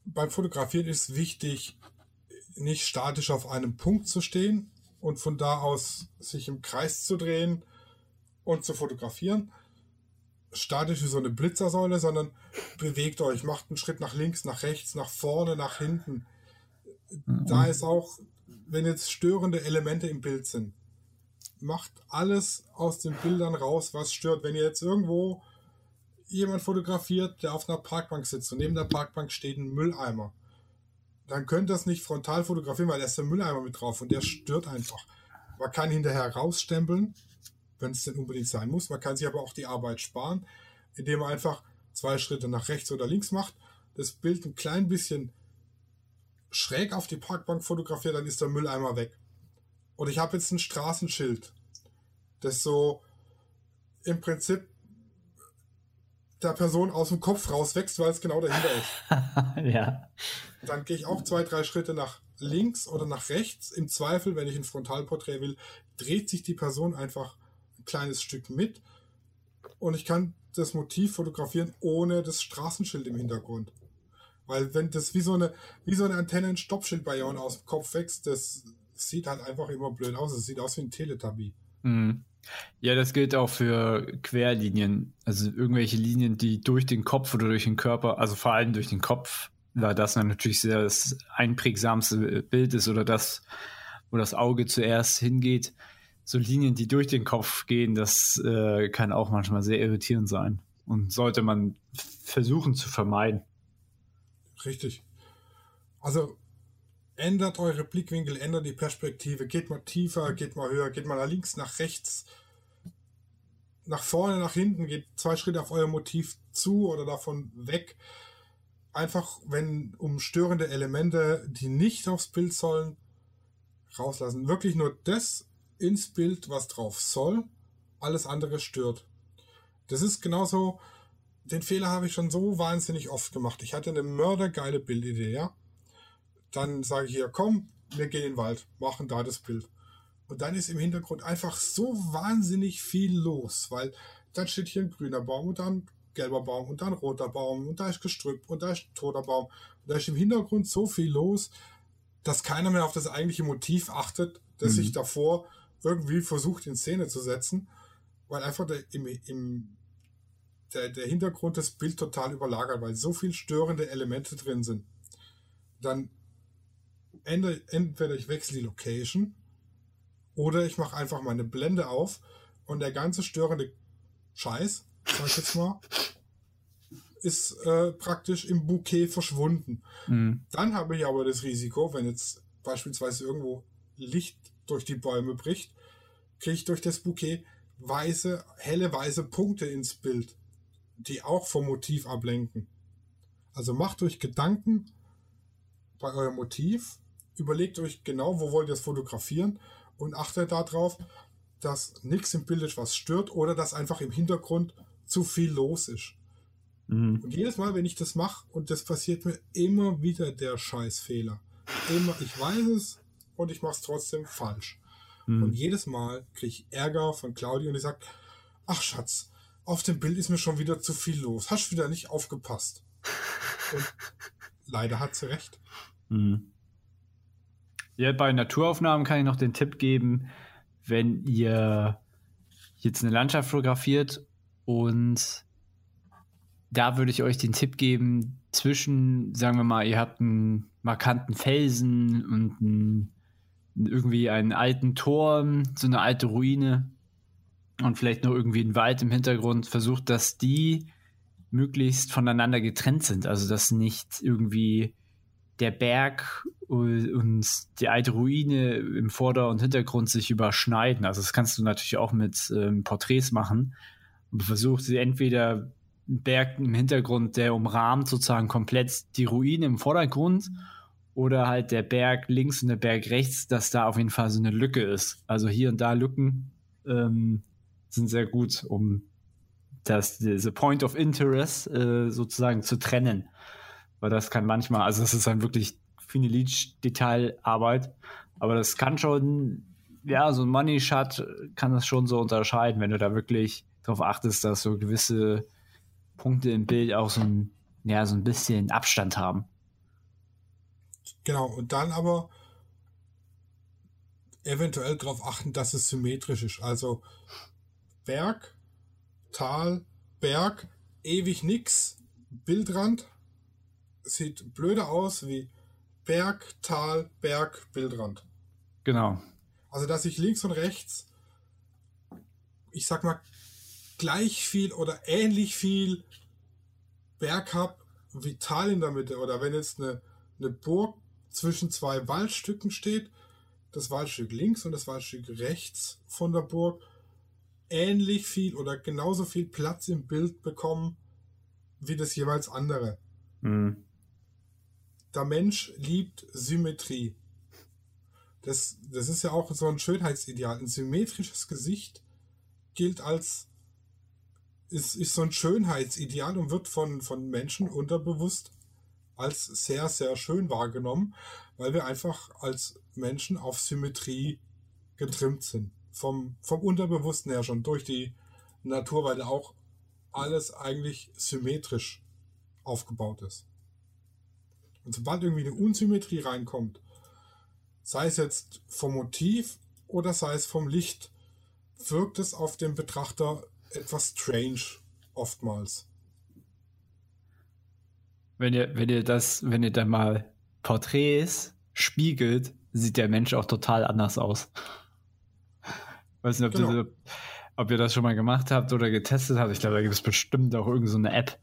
beim Fotografieren ist wichtig, nicht statisch auf einem Punkt zu stehen und von da aus sich im Kreis zu drehen und zu fotografieren. Statisch wie so eine Blitzersäule, sondern bewegt euch, macht einen Schritt nach links, nach rechts, nach vorne, nach hinten. Da ist auch, wenn jetzt störende Elemente im Bild sind, macht alles aus den Bildern raus, was stört. Wenn ihr jetzt irgendwo jemand fotografiert, der auf einer Parkbank sitzt und neben der Parkbank steht ein Mülleimer, dann könnt ihr das nicht frontal fotografieren, weil da ist der Mülleimer mit drauf und der stört einfach. Man kann hinterher rausstempeln, wenn es denn unbedingt sein muss. Man kann sich aber auch die Arbeit sparen, indem man einfach zwei Schritte nach rechts oder links macht, das Bild ein klein bisschen schräg auf die Parkbank fotografiert, dann ist der Mülleimer weg. Und ich habe jetzt ein Straßenschild, das so im Prinzip der Person aus dem Kopf rauswächst, weil es genau dahinter ist. ja. Dann gehe ich auch zwei, drei Schritte nach links oder nach rechts. Im Zweifel, wenn ich ein Frontalporträt will, dreht sich die Person einfach ein kleines Stück mit und ich kann das Motiv fotografieren ohne das Straßenschild im Hintergrund. Weil wenn das wie so eine, wie so eine Antenne ein Stoppschild bei jemandem aus dem Kopf wächst, das sieht halt einfach immer blöd aus. Es sieht aus wie ein Teletubby. Mhm. Ja, das gilt auch für Querlinien. Also irgendwelche Linien, die durch den Kopf oder durch den Körper, also vor allem durch den Kopf, da das natürlich sehr das einprägsamste Bild ist oder das, wo das Auge zuerst hingeht. So Linien, die durch den Kopf gehen, das äh, kann auch manchmal sehr irritierend sein und sollte man versuchen zu vermeiden. Richtig. Also ändert eure Blickwinkel, ändert die Perspektive, geht mal tiefer, geht mal höher, geht mal nach links, nach rechts, nach vorne, nach hinten, geht zwei Schritte auf euer Motiv zu oder davon weg. Einfach, wenn um störende Elemente, die nicht aufs Bild sollen, rauslassen. Wirklich nur das ins Bild, was drauf soll. Alles andere stört. Das ist genauso, den Fehler habe ich schon so wahnsinnig oft gemacht. Ich hatte eine mördergeile Bildidee, ja dann sage ich hier, komm, wir gehen in den Wald, machen da das Bild. Und dann ist im Hintergrund einfach so wahnsinnig viel los, weil dann steht hier ein grüner Baum und dann gelber Baum und dann roter Baum und da ist Gestrüpp und da ist toter Baum. Und da ist im Hintergrund so viel los, dass keiner mehr auf das eigentliche Motiv achtet, das mhm. sich davor irgendwie versucht in Szene zu setzen, weil einfach der, im, im, der, der Hintergrund das Bild total überlagert, weil so viel störende Elemente drin sind. Dann entweder ich wechsle die Location oder ich mache einfach meine Blende auf und der ganze störende Scheiß, sag ich jetzt mal, ist äh, praktisch im Bouquet verschwunden. Mhm. Dann habe ich aber das Risiko, wenn jetzt beispielsweise irgendwo Licht durch die Bäume bricht, kriege ich durch das Bouquet weiße, helle weiße Punkte ins Bild, die auch vom Motiv ablenken. Also macht euch Gedanken bei eurem Motiv überlegt euch genau, wo wollt ihr es fotografieren und achtet darauf, dass nichts im Bild ist, was stört oder dass einfach im Hintergrund zu viel los ist. Mhm. Und jedes Mal, wenn ich das mache, und das passiert mir immer wieder der Scheißfehler. Immer, ich weiß es und ich mache es trotzdem falsch. Mhm. Und jedes Mal kriege ich Ärger von Claudia und die sagt, ach Schatz, auf dem Bild ist mir schon wieder zu viel los. Hast wieder nicht aufgepasst. Und leider hat sie recht. Mhm. Ja, bei Naturaufnahmen kann ich noch den Tipp geben, wenn ihr jetzt eine Landschaft fotografiert und da würde ich euch den Tipp geben, zwischen, sagen wir mal, ihr habt einen markanten Felsen und einen, irgendwie einen alten Turm, so eine alte Ruine und vielleicht noch irgendwie einen Wald im Hintergrund, versucht, dass die möglichst voneinander getrennt sind. Also, dass nicht irgendwie der Berg und die alte Ruine im Vorder- und Hintergrund sich überschneiden. Also das kannst du natürlich auch mit ähm, Porträts machen. Und versuchst sie entweder einen Berg im Hintergrund, der umrahmt sozusagen komplett die Ruine im Vordergrund oder halt der Berg links und der Berg rechts, dass da auf jeden Fall so eine Lücke ist. Also hier und da Lücken ähm, sind sehr gut, um das, diese Point of Interest äh, sozusagen zu trennen. Weil das kann manchmal, also es ist dann wirklich viele Leech-Detailarbeit, aber das kann schon, ja, so ein Money Shot kann das schon so unterscheiden, wenn du da wirklich darauf achtest, dass so gewisse Punkte im Bild auch so ein, ja, so ein bisschen Abstand haben. Genau, und dann aber eventuell darauf achten, dass es symmetrisch ist. Also Berg, Tal, Berg, ewig nix, Bildrand, sieht blöder aus wie Berg, Tal, Berg, Bildrand. Genau. Also, dass ich links und rechts, ich sag mal, gleich viel oder ähnlich viel Berg habe wie Tal in der Mitte. Oder wenn jetzt eine, eine Burg zwischen zwei Waldstücken steht, das Waldstück links und das Waldstück rechts von der Burg ähnlich viel oder genauso viel Platz im Bild bekommen wie das jeweils andere. Mhm. Der Mensch liebt Symmetrie. Das, das ist ja auch so ein Schönheitsideal. Ein symmetrisches Gesicht gilt als ist, ist so ein Schönheitsideal und wird von, von Menschen unterbewusst als sehr, sehr schön wahrgenommen, weil wir einfach als Menschen auf Symmetrie getrimmt sind. Vom, vom Unterbewussten her schon durch die Natur, weil auch alles eigentlich symmetrisch aufgebaut ist. Und sobald irgendwie eine Unsymmetrie reinkommt, sei es jetzt vom Motiv oder sei es vom Licht, wirkt es auf den Betrachter etwas strange oftmals. Wenn ihr, wenn ihr das, wenn ihr dann mal Porträts spiegelt, sieht der Mensch auch total anders aus. Weiß nicht, ob, Genau. das, ob ihr das schon mal gemacht habt oder getestet habt. Ich glaube, da gibt es bestimmt auch irgendeine so eine App.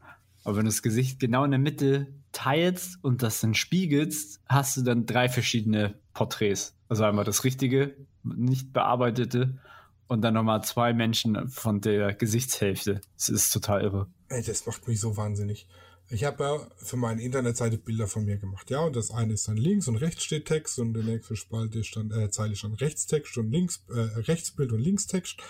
Aber wenn du das Gesicht genau in der Mitte teilst und das dann spiegelst, hast du dann drei verschiedene Porträts. Also einmal das richtige, nicht bearbeitete und dann nochmal zwei Menschen von der Gesichtshälfte. Das ist total irre. Ey, das macht mich so wahnsinnig. Ich habe ja für meine Internetseite Bilder von mir gemacht, ja, und das eine ist dann links und rechts steht Text und in der nächsten Spalte stand, äh, Zeile stand Rechtstext und links, äh, Rechtsbild und Linkstext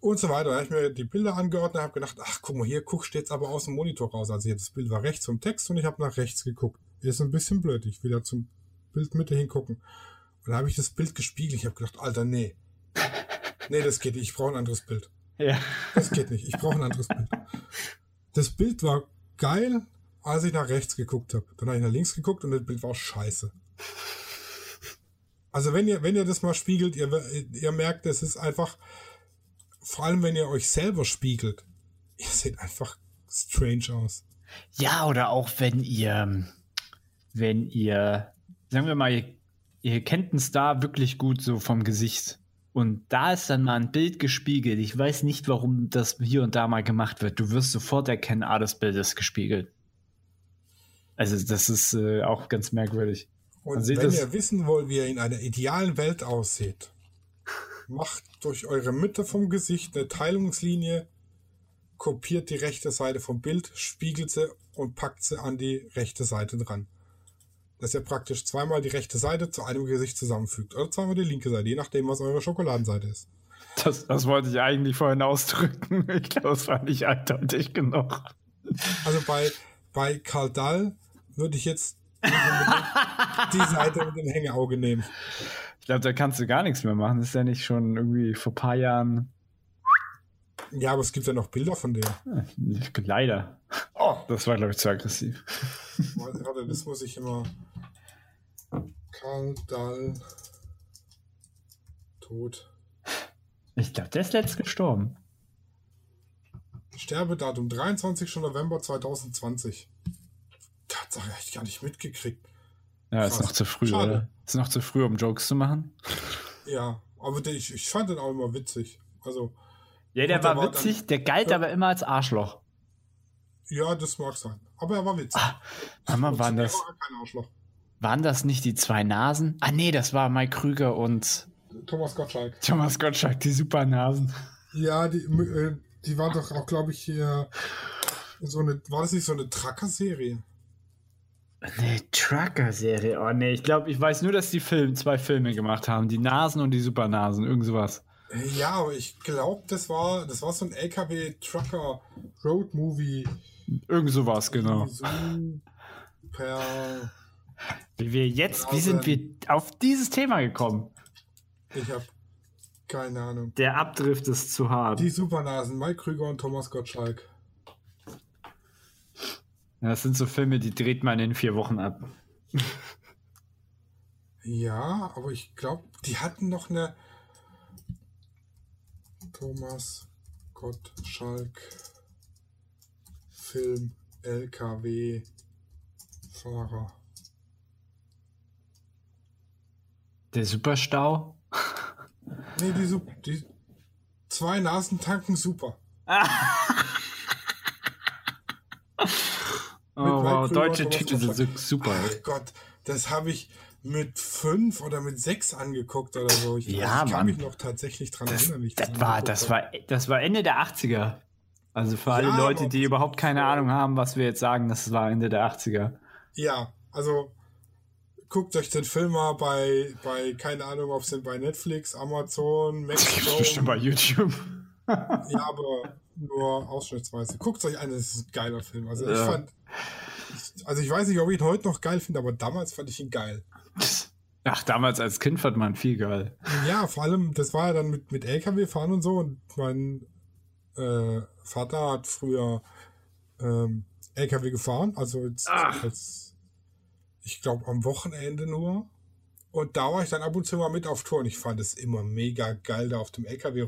und so weiter. Da habe ich mir die Bilder angeordnet und habe gedacht, ach, guck mal, hier guckst du jetzt aber aus dem Monitor raus. Also hier, das Bild war rechts vom Text und ich habe nach rechts geguckt. Ist ein bisschen blöd, ich will da zum Bildmitte hingucken. Und da habe ich das Bild gespiegelt. Ich habe gedacht, Alter, nee. Nee, das geht nicht. Ich brauche ein anderes Bild. Ja. Das geht nicht. Ich brauche ein anderes Bild. Das Bild war geil, als ich nach rechts geguckt habe. Dann habe ich nach links geguckt und das Bild war scheiße. Also wenn ihr, wenn ihr das mal spiegelt, ihr, ihr merkt, es ist einfach, vor allem wenn ihr euch selber spiegelt, ihr seht einfach strange aus. Ja, oder auch wenn ihr, wenn ihr, sagen wir mal, ihr, ihr kennt einen Star wirklich gut so vom Gesicht. Und da ist dann mal ein Bild gespiegelt. Ich weiß nicht, warum das hier und da mal gemacht wird. Du wirst sofort erkennen, ah, das Bild ist gespiegelt. Also das ist äh, auch ganz merkwürdig. Und wenn ihr wissen wollt, wie ihr in einer idealen Welt aussieht, macht durch eure Mitte vom Gesicht eine Teilungslinie, kopiert die rechte Seite vom Bild, spiegelt sie und packt sie an die rechte Seite dran. dass ihr praktisch zweimal die rechte Seite zu einem Gesicht zusammenfügt. Oder zweimal die linke Seite, je nachdem, was eure Schokoladenseite ist. Das, das wollte ich eigentlich vorhin ausdrücken. Ich glaube, das war nicht eindeutig genug. Also bei, bei Karl Dahl würde ich jetzt die Seite mit dem Hängeauge nehmen. Ich glaube, da kannst du gar nichts mehr machen. Das ist ja nicht schon irgendwie vor ein paar Jahren. Ja, aber es gibt ja noch Bilder von der. Leider. Oh, das war, glaube ich, zu aggressiv. Warte, das muss ich immer. Karl Dahl. Tot. Ich glaube, der ist letzt gestorben. Sterbedatum 23. November 2020. Tatsache, hab ich gar nicht mitgekriegt. Ja, ist Krass. noch zu früh, Schade. oder? Ist noch zu früh, um Jokes zu machen. Ja, aber der, ich, ich fand den auch immer witzig. Also, Ja, der war witzig, dann- der galt Ja. aber immer als Arschloch. ja, das mag sein. Aber er war witzig. Mal, Und waren er das, war kein Arschloch. waren das nicht die zwei Nasen? Ah, nee, das war Mike Krüger und Thomas Gottschalk. Thomas Gottschalk, die Supernasen. Ja, die, äh, die war doch auch, glaube ich, hier so eine, war das nicht so eine Tracker-Serie? Nee, Trucker-Serie. Oh, nee, ich glaube, ich weiß nur, dass die Film, zwei Filme gemacht haben. Die Nasen und die Supernasen, irgend sowas. Ja, aber ich glaube, das war, das war so ein LKW-Trucker-Road-Movie. Irgend sowas, genau. Super. Wie wir jetzt, wie sind wir auf dieses Thema gekommen? Ich habe keine Ahnung. Der Abdrift ist zu hart. Die Supernasen, Mike Krüger und Thomas Gottschalk. Das sind so Filme, die dreht man in vier Wochen ab. Ja, aber ich glaube, die hatten noch eine Thomas Gottschalk Film LKW Fahrer. Der Superstau? Nee, die, Sup- die zwei Nasen tanken super. Oh, wow, deutsche Titel sind super. Ach Gott, das habe ich mit fünf oder mit sechs angeguckt oder so. Ich, Ja, ich kann Mann. mich noch tatsächlich dran Das, erinnern. das, angeguckt war, das, war, das war Ende der 80er. Also für alle Ja, Leute, die überhaupt keine Ahnung haben, was wir jetzt sagen, das war Ende der 80er. Ja, also guckt euch den Film mal bei, bei keine Ahnung, ob es denn bei Netflix, Amazon, Das Maxdome. bestimmt bei YouTube. Ja, aber nur ausschnittsweise. Guckt euch an, das ist ein geiler Film. Also ich Ja. fand, ich, also ich weiß nicht, ob ich ihn heute noch geil finde, aber damals fand ich ihn geil. Ach, damals als Kind fand man viel geil. Ja, vor allem, das war ja dann mit, mit LKW fahren und so und mein äh, Vater hat früher ähm, LKW gefahren, also jetzt als, ich glaube am Wochenende nur. Und da war ich dann ab und zu mal mit auf Tour und ich fand es immer mega geil, da auf dem LKW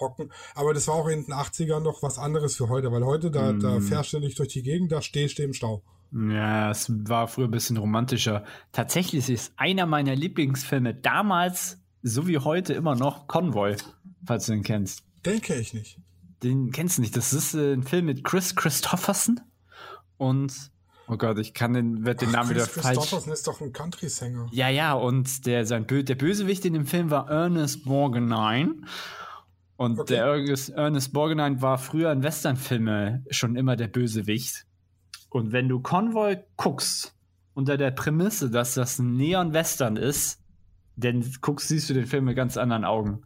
rumzuhocken. Aber das war auch in den 80ern noch was anderes für heute, weil heute, da, da Mm. fährst du nicht durch die Gegend, da stehst du im Stau. Ja, es war früher ein bisschen romantischer. Tatsächlich ist einer meiner Lieblingsfilme damals, so wie heute immer noch, Convoy, falls du den kennst. Denke ich nicht. Den kennst du nicht. Das ist äh, ein Film mit Chris Christopherson und oh Gott, ich kann den, werd den Ach, Namen wieder Chris falsch. Christopherson ist doch ein Country-Sänger. Ja, ja, und der, sein Bö der Bösewicht in dem Film war Ernest Borgnine. Und Okay. der Ernest, Ernest Borgnine war früher in Westernfilme schon immer der Bösewicht. Und wenn du Convoy guckst, unter der Prämisse, dass das ein Neon-Western ist, dann guckst, siehst du den Film mit ganz anderen Augen.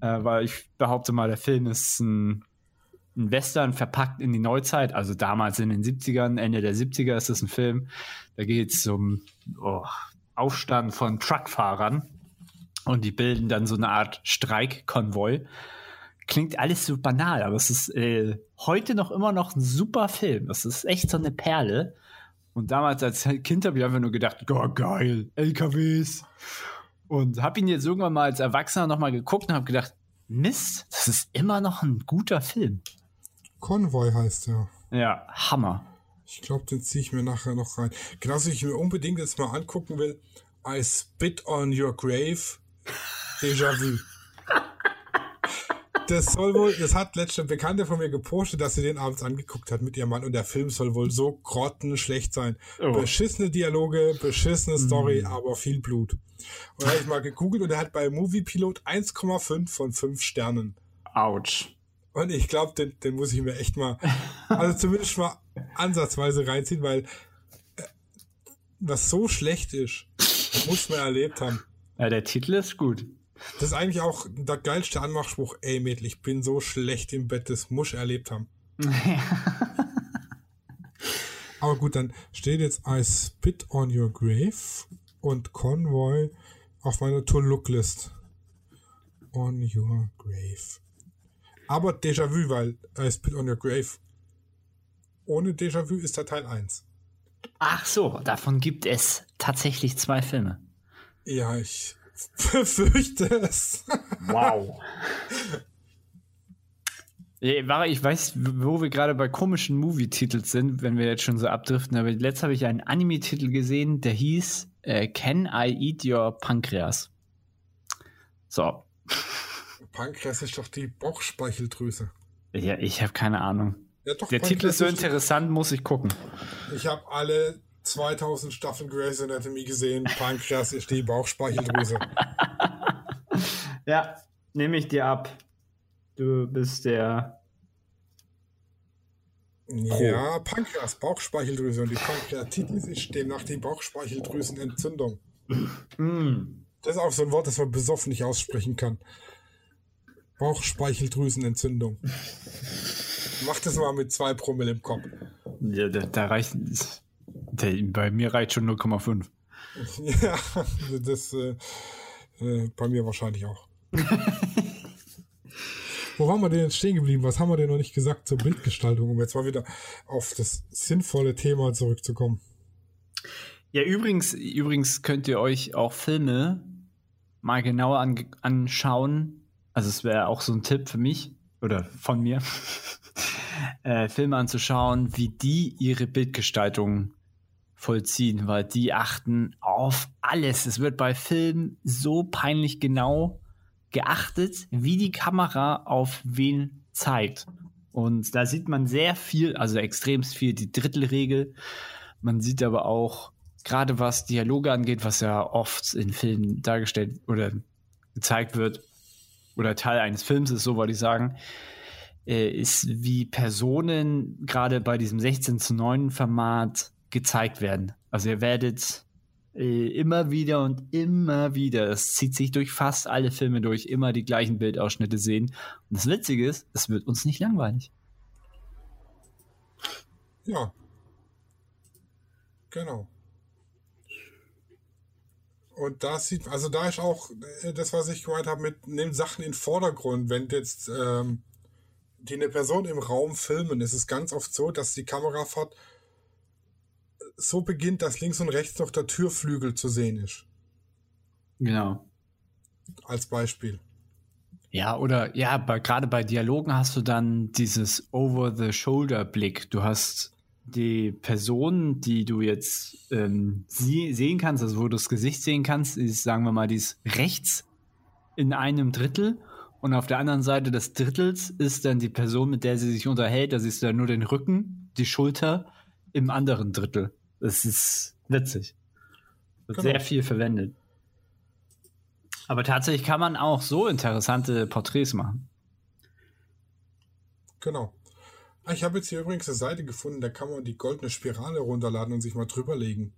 Äh, weil ich behaupte mal, der Film ist ein, ein Western verpackt in die Neuzeit, also damals in den 70ern, Ende der 70er ist es ein Film. Da geht es um oh, Aufstand von Truckfahrern und die bilden dann so eine Art Streikkonvoi. Klingt alles so banal, aber es ist äh, heute noch immer noch ein super Film. Das ist echt so eine Perle. Und damals als Kind habe ich einfach nur gedacht, oh, geil, LKWs. Und habe ihn jetzt irgendwann mal als Erwachsener nochmal geguckt und habe gedacht, Mist, das ist immer noch ein guter Film. Convoy heißt er. Ja, Hammer. Ich glaube, den ziehe ich mir nachher noch rein. Genauso wie ich mir unbedingt jetzt mal angucken will. I spit on your grave. Déjà vu. Das soll wohl, das hat letzte Bekannte von mir gepostet, dass sie den abends angeguckt hat mit ihrem Mann und der Film soll wohl so grottenschlecht sein. Oh. Beschissene Dialoge, beschissene Story, aber viel Blut. Und da habe ich mal gegoogelt und er hat bei Movie Pilot 1,5 von 5 Sternen. Autsch. Und ich glaube, den, den muss ich mir echt mal, also zumindest mal ansatzweise reinziehen, weil äh, was so schlecht ist, muss man erlebt haben. Ja, der Titel ist gut. Das ist eigentlich auch der geilste Anmachspruch. Ey, Mädel, ich bin so schlecht im Bett, das muss ich erlebt haben. Aber gut, dann steht jetzt I Spit on Your Grave und Convoy auf meiner To-Look-List. On Your Grave. Aber Déjà-vu, weil I Spit on Your Grave ohne Déjà-vu ist der Teil 1. Ach so, davon gibt es tatsächlich zwei Filme. Ja, ich befürchte es. Wow. Ich weiß, wo wir gerade bei komischen Movie-Titeln sind, wenn wir jetzt schon so abdriften, aber letztes habe ich einen Anime-Titel gesehen, der hieß äh, Can I Eat Your Pancreas? So. Pankreas ist doch die Bauchspeicheldrüse. Ja, ich habe keine Ahnung. Ja, doch, Der Titel ist so interessant, muss ich gucken. Ich habe alle 2000 Staffeln Grey's Anatomy gesehen. Pankreas ist die Bauchspeicheldrüse. Ja, nehme ich dir ab. Du bist der. Ja, Pankreas, Bauchspeicheldrüse. Und die Pankreatitis ist demnach die Bauchspeicheldrüsenentzündung. Mm. Das ist auch so ein Wort, das man besoffen nicht aussprechen kann. Bauchspeicheldrüsenentzündung. Mach das mal mit zwei Promille im Kopf. Ja, da, da reicht. Bei mir reicht schon 0,5. Ja, das äh, äh, bei mir wahrscheinlich auch. Wo waren wir denn jetzt stehen geblieben? Was haben wir denn noch nicht gesagt zur Bildgestaltung, um jetzt mal wieder auf das sinnvolle Thema zurückzukommen? Ja, übrigens, übrigens könnt ihr euch auch Filme mal genauer an, anschauen. Also es wäre auch so ein Tipp für mich oder von mir, äh, Filme anzuschauen, wie die ihre Bildgestaltung vollziehen, weil die achten auf alles. Es wird bei Filmen so peinlich genau geachtet, wie die Kamera auf wen zeigt. Und da sieht man sehr viel, also extremst viel die Drittelregel. Man sieht aber auch, gerade was Dialoge angeht, was ja oft in Filmen dargestellt oder gezeigt wird, oder Teil eines Films ist, so wollte ich sagen, äh, ist, wie Personen gerade bei diesem 16 zu 9 Format gezeigt werden. Also ihr werdet äh, immer wieder und immer wieder, es zieht sich durch fast alle Filme durch, immer die gleichen Bildausschnitte sehen. Und das Witzige ist, es wird uns nicht langweilig. Ja. Genau. Und da sieht, also da ist auch äh, das, was ich gemeint habe, mit nimmt Sachen in den Vordergrund. Wenn jetzt ähm, die eine Person im Raum filmen, ist es ganz oft so, dass die Kamerafahrt so beginnt, dass links und rechts noch der Türflügel zu sehen ist. Genau. Als Beispiel. Ja, oder ja, gerade bei Dialogen hast du dann dieses Over-the-Shoulder-Blick. Du hast die Person, die du jetzt ähm, sie sehen kannst, also wo du das Gesicht sehen kannst, ist, sagen wir mal, die ist rechts in einem Drittel und auf der anderen Seite des Drittels ist dann die Person, mit der sie sich unterhält, da siehst du dann nur den Rücken, die Schulter im anderen Drittel. Das ist witzig. Wird Genau. sehr viel verwendet. Aber tatsächlich kann man auch so interessante Porträts machen. Genau. Ah, Ich habe jetzt hier übrigens eine Seite gefunden, da kann man die goldene Spirale runterladen und sich mal drüberlegen.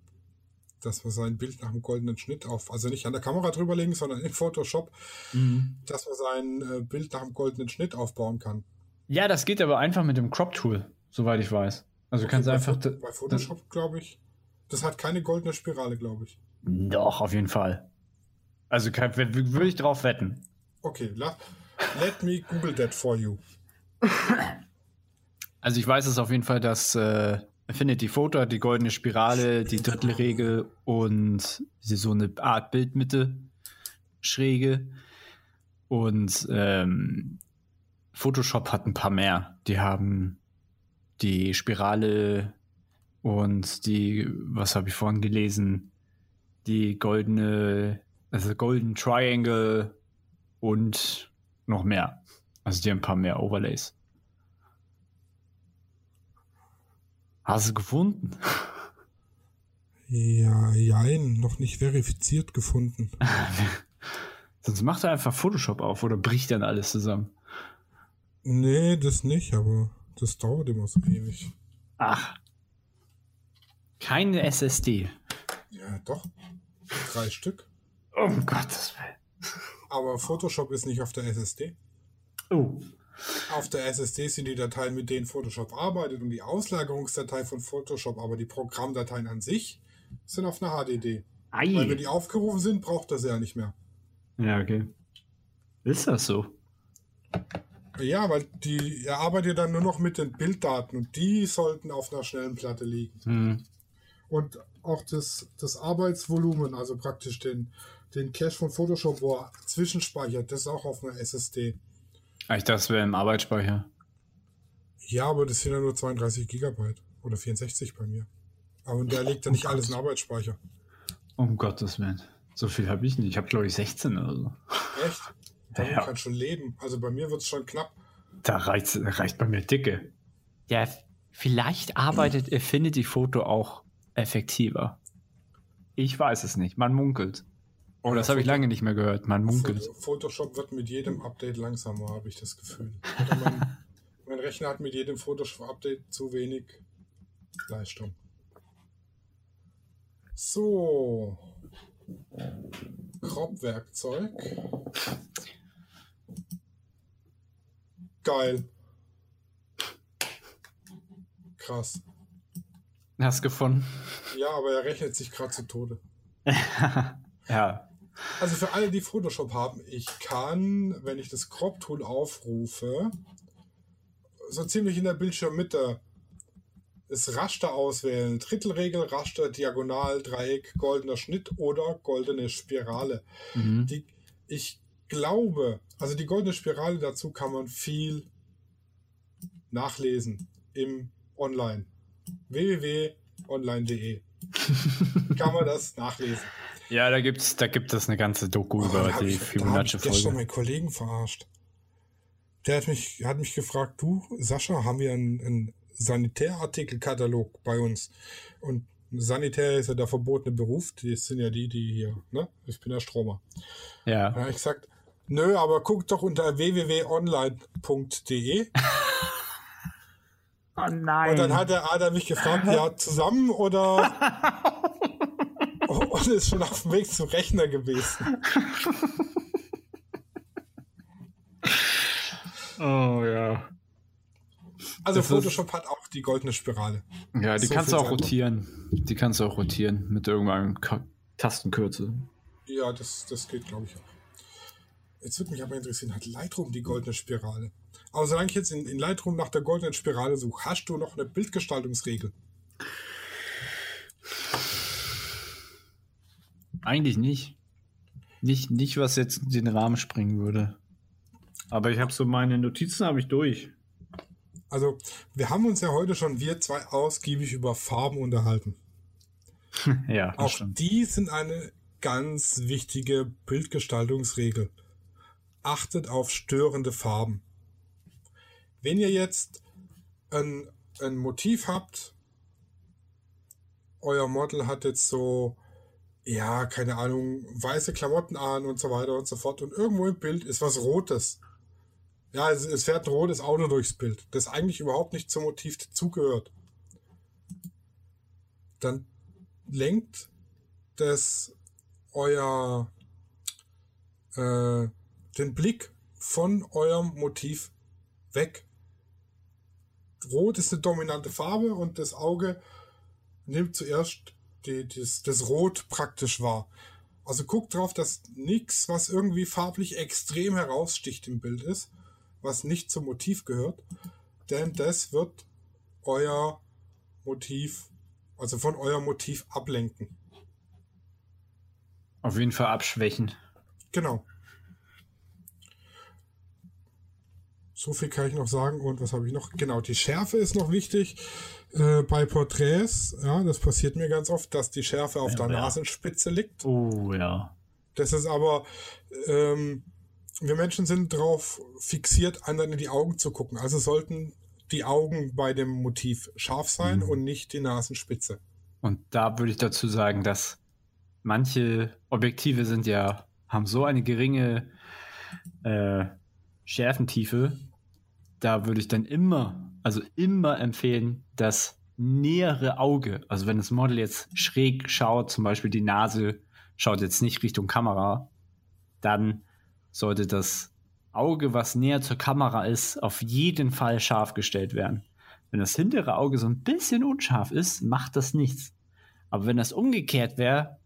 Dass man sein Bild nach dem goldenen Schnitt auf, also nicht an der Kamera drüberlegen, sondern in Photoshop, dass man sein äh, Bild nach dem goldenen Schnitt aufbauen kann. Ja, das geht aber einfach mit dem Crop-Tool, soweit ich weiß. Also du kannst bei, einfach. Bei Photoshop, glaube ich. Das hat keine goldene Spirale, glaube ich. Doch, auf jeden Fall. Also würde ich drauf wetten. Okay, la, let me Google that for you. Also ich weiß es auf jeden Fall, dass äh, Affinity Photo hat die goldene Spirale, die Drittelregel und sie- so eine Art Bildmitte schräge. Und ähm, Photoshop hat ein paar mehr. Die haben die Spirale und die, was habe ich vorhin gelesen, die goldene, also Golden Triangle und noch mehr. Also die haben ein paar mehr Overlays. Hast du gefunden? Ja, jein, noch nicht verifiziert gefunden. Sonst macht er einfach Photoshop auf oder bricht dann alles zusammen. Nee, das nicht, aber das dauert immer so ewig. Ach. Keine SSD. Ja, doch. Drei Stück. Um Gottes Willen. Aber Photoshop ist nicht auf der SSD. Oh. Auf der SSD sind die Dateien, mit denen Photoshop arbeitet und die Auslagerungsdatei von Photoshop, aber die Programmdateien an sich sind auf einer HDD. Weil wenn Ei. die aufgerufen sind, braucht das ja nicht mehr. Ja, okay. Ist das so? Ja, weil die er arbeitet dann nur noch mit den Bilddaten und die sollten auf einer schnellen Platte liegen. Hm. Und auch das, das Arbeitsvolumen, also praktisch den, den Cache von Photoshop, wo er zwischenspeichert, das ist auch auf einer SSD. Ah, Ich dachte, das wäre im Arbeitsspeicher. Ja, aber das sind ja nur 32 Gigabyte oder 64 bei mir. Aber der legt ja nicht alles in Arbeitsspeicher. Um Gottes Willen. So viel habe ich nicht. Ich habe, glaube ich, 16 oder so. Echt? Damit Ja. kann schon leben. Also bei mir wird es schon knapp. Da reicht, reicht bei mir dicke. Ja, vielleicht arbeitet Affinity-Foto auch effektiver. Ich weiß es nicht. Man munkelt. Oh, das habe ich lange nicht mehr gehört. Man munkelt. Photo- Photoshop wird mit jedem Update langsamer, habe ich das Gefühl. Mein, mein Rechner hat mit jedem Photoshop-Update zu wenig Leistung. So. Crop-Werkzeug. Geil. Krass. Hast gefunden? Ja, aber er rechnet sich gerade zu Tode. ja. Also für alle, die Photoshop haben, ich kann, wenn ich das Crop-Tool aufrufe, so ziemlich in der Bildschirmmitte das Raster auswählen. Drittelregel, Raster, Diagonal, Dreieck, goldener Schnitt oder goldene Spirale. Mhm. Die, ich glaube, also die goldene Spirale dazu kann man viel nachlesen im Online. www.online.de kann man das nachlesen. Ja, da gibt's, da gibt es eine ganze Doku Oh, über die hab ich Fibonacci-Folge. gestern meinen Kollegen verarscht. Der hat mich, hat mich gefragt, du, Sascha, haben wir einen, einen Sanitärartikelkatalog bei uns? Und Sanitär ist ja der verbotene Beruf. Die sind ja die, die hier, ne? Ich bin der Stromer. Ja. Da habe ich gesagt, nö, aber guck doch unter www.online.de. Oh nein. Und dann hat er, hat er mich gefragt, ja, zusammen oder? Und ist schon auf dem Weg zum Rechner gewesen. oh ja. Also Das ist- Photoshop hat auch die goldene Spirale. Ja, die So kannst du auch rotieren. Die kannst du auch rotieren mit irgendeinem Tastenkürzel. Ja, das, das geht, glaube ich, auch. Jetzt würde mich aber interessieren, hat Lightroom die goldene Spirale? Aber solange ich jetzt in, in Lightroom nach der goldenen Spirale suche, hast du noch eine Bildgestaltungsregel? Eigentlich nicht. Nicht, nicht was jetzt den Rahmen springen würde. Aber ich habe so meine Notizen habe ich durch. Also, wir haben uns ja heute schon, wir zwei, ausgiebig über Farben unterhalten. ja, das Auch stimmt. die sind eine ganz wichtige Bildgestaltungsregel. Achtet auf störende Farben. Wenn ihr jetzt ein, ein Motiv habt, euer Model hat jetzt so, ja, keine Ahnung, weiße Klamotten an und so weiter und so fort und irgendwo im Bild ist was Rotes. Ja, es, es fährt ein rotes Auto durchs Bild, das eigentlich überhaupt nicht zum Motiv dazugehört. Dann lenkt das euer äh, den Blick von eurem Motiv weg. Rot ist eine dominante Farbe und das Auge nimmt zuerst die, das, das Rot praktisch wahr. Also guckt drauf, dass nichts, was irgendwie farblich extrem heraussticht im Bild ist, was nicht zum Motiv gehört, denn das wird euer Motiv, also von eurem Motiv ablenken. Auf jeden Fall abschwächen. Genau. So viel kann ich noch sagen. Und was habe ich noch? Genau, die Schärfe ist noch wichtig äh, bei Porträts. Ja, das passiert mir ganz oft, dass die Schärfe auf Ja, der ja. Nasenspitze liegt. Oh ja. Das ist aber, ähm, wir Menschen sind darauf fixiert, anderen in die Augen zu gucken. Also sollten die Augen bei dem Motiv scharf sein Mhm. und nicht die Nasenspitze. Und da würde ich dazu sagen, dass manche Objektive sind ja, haben so eine geringe äh, Schärfentiefe, da würde ich dann immer, also immer empfehlen, das nähere Auge, also wenn das Model jetzt schräg schaut, zum Beispiel die Nase schaut jetzt nicht Richtung Kamera, dann sollte das Auge, was näher zur Kamera ist, auf jeden Fall scharf gestellt werden. Wenn das hintere Auge so ein bisschen unscharf ist, macht das nichts. Aber wenn das umgekehrt wäre,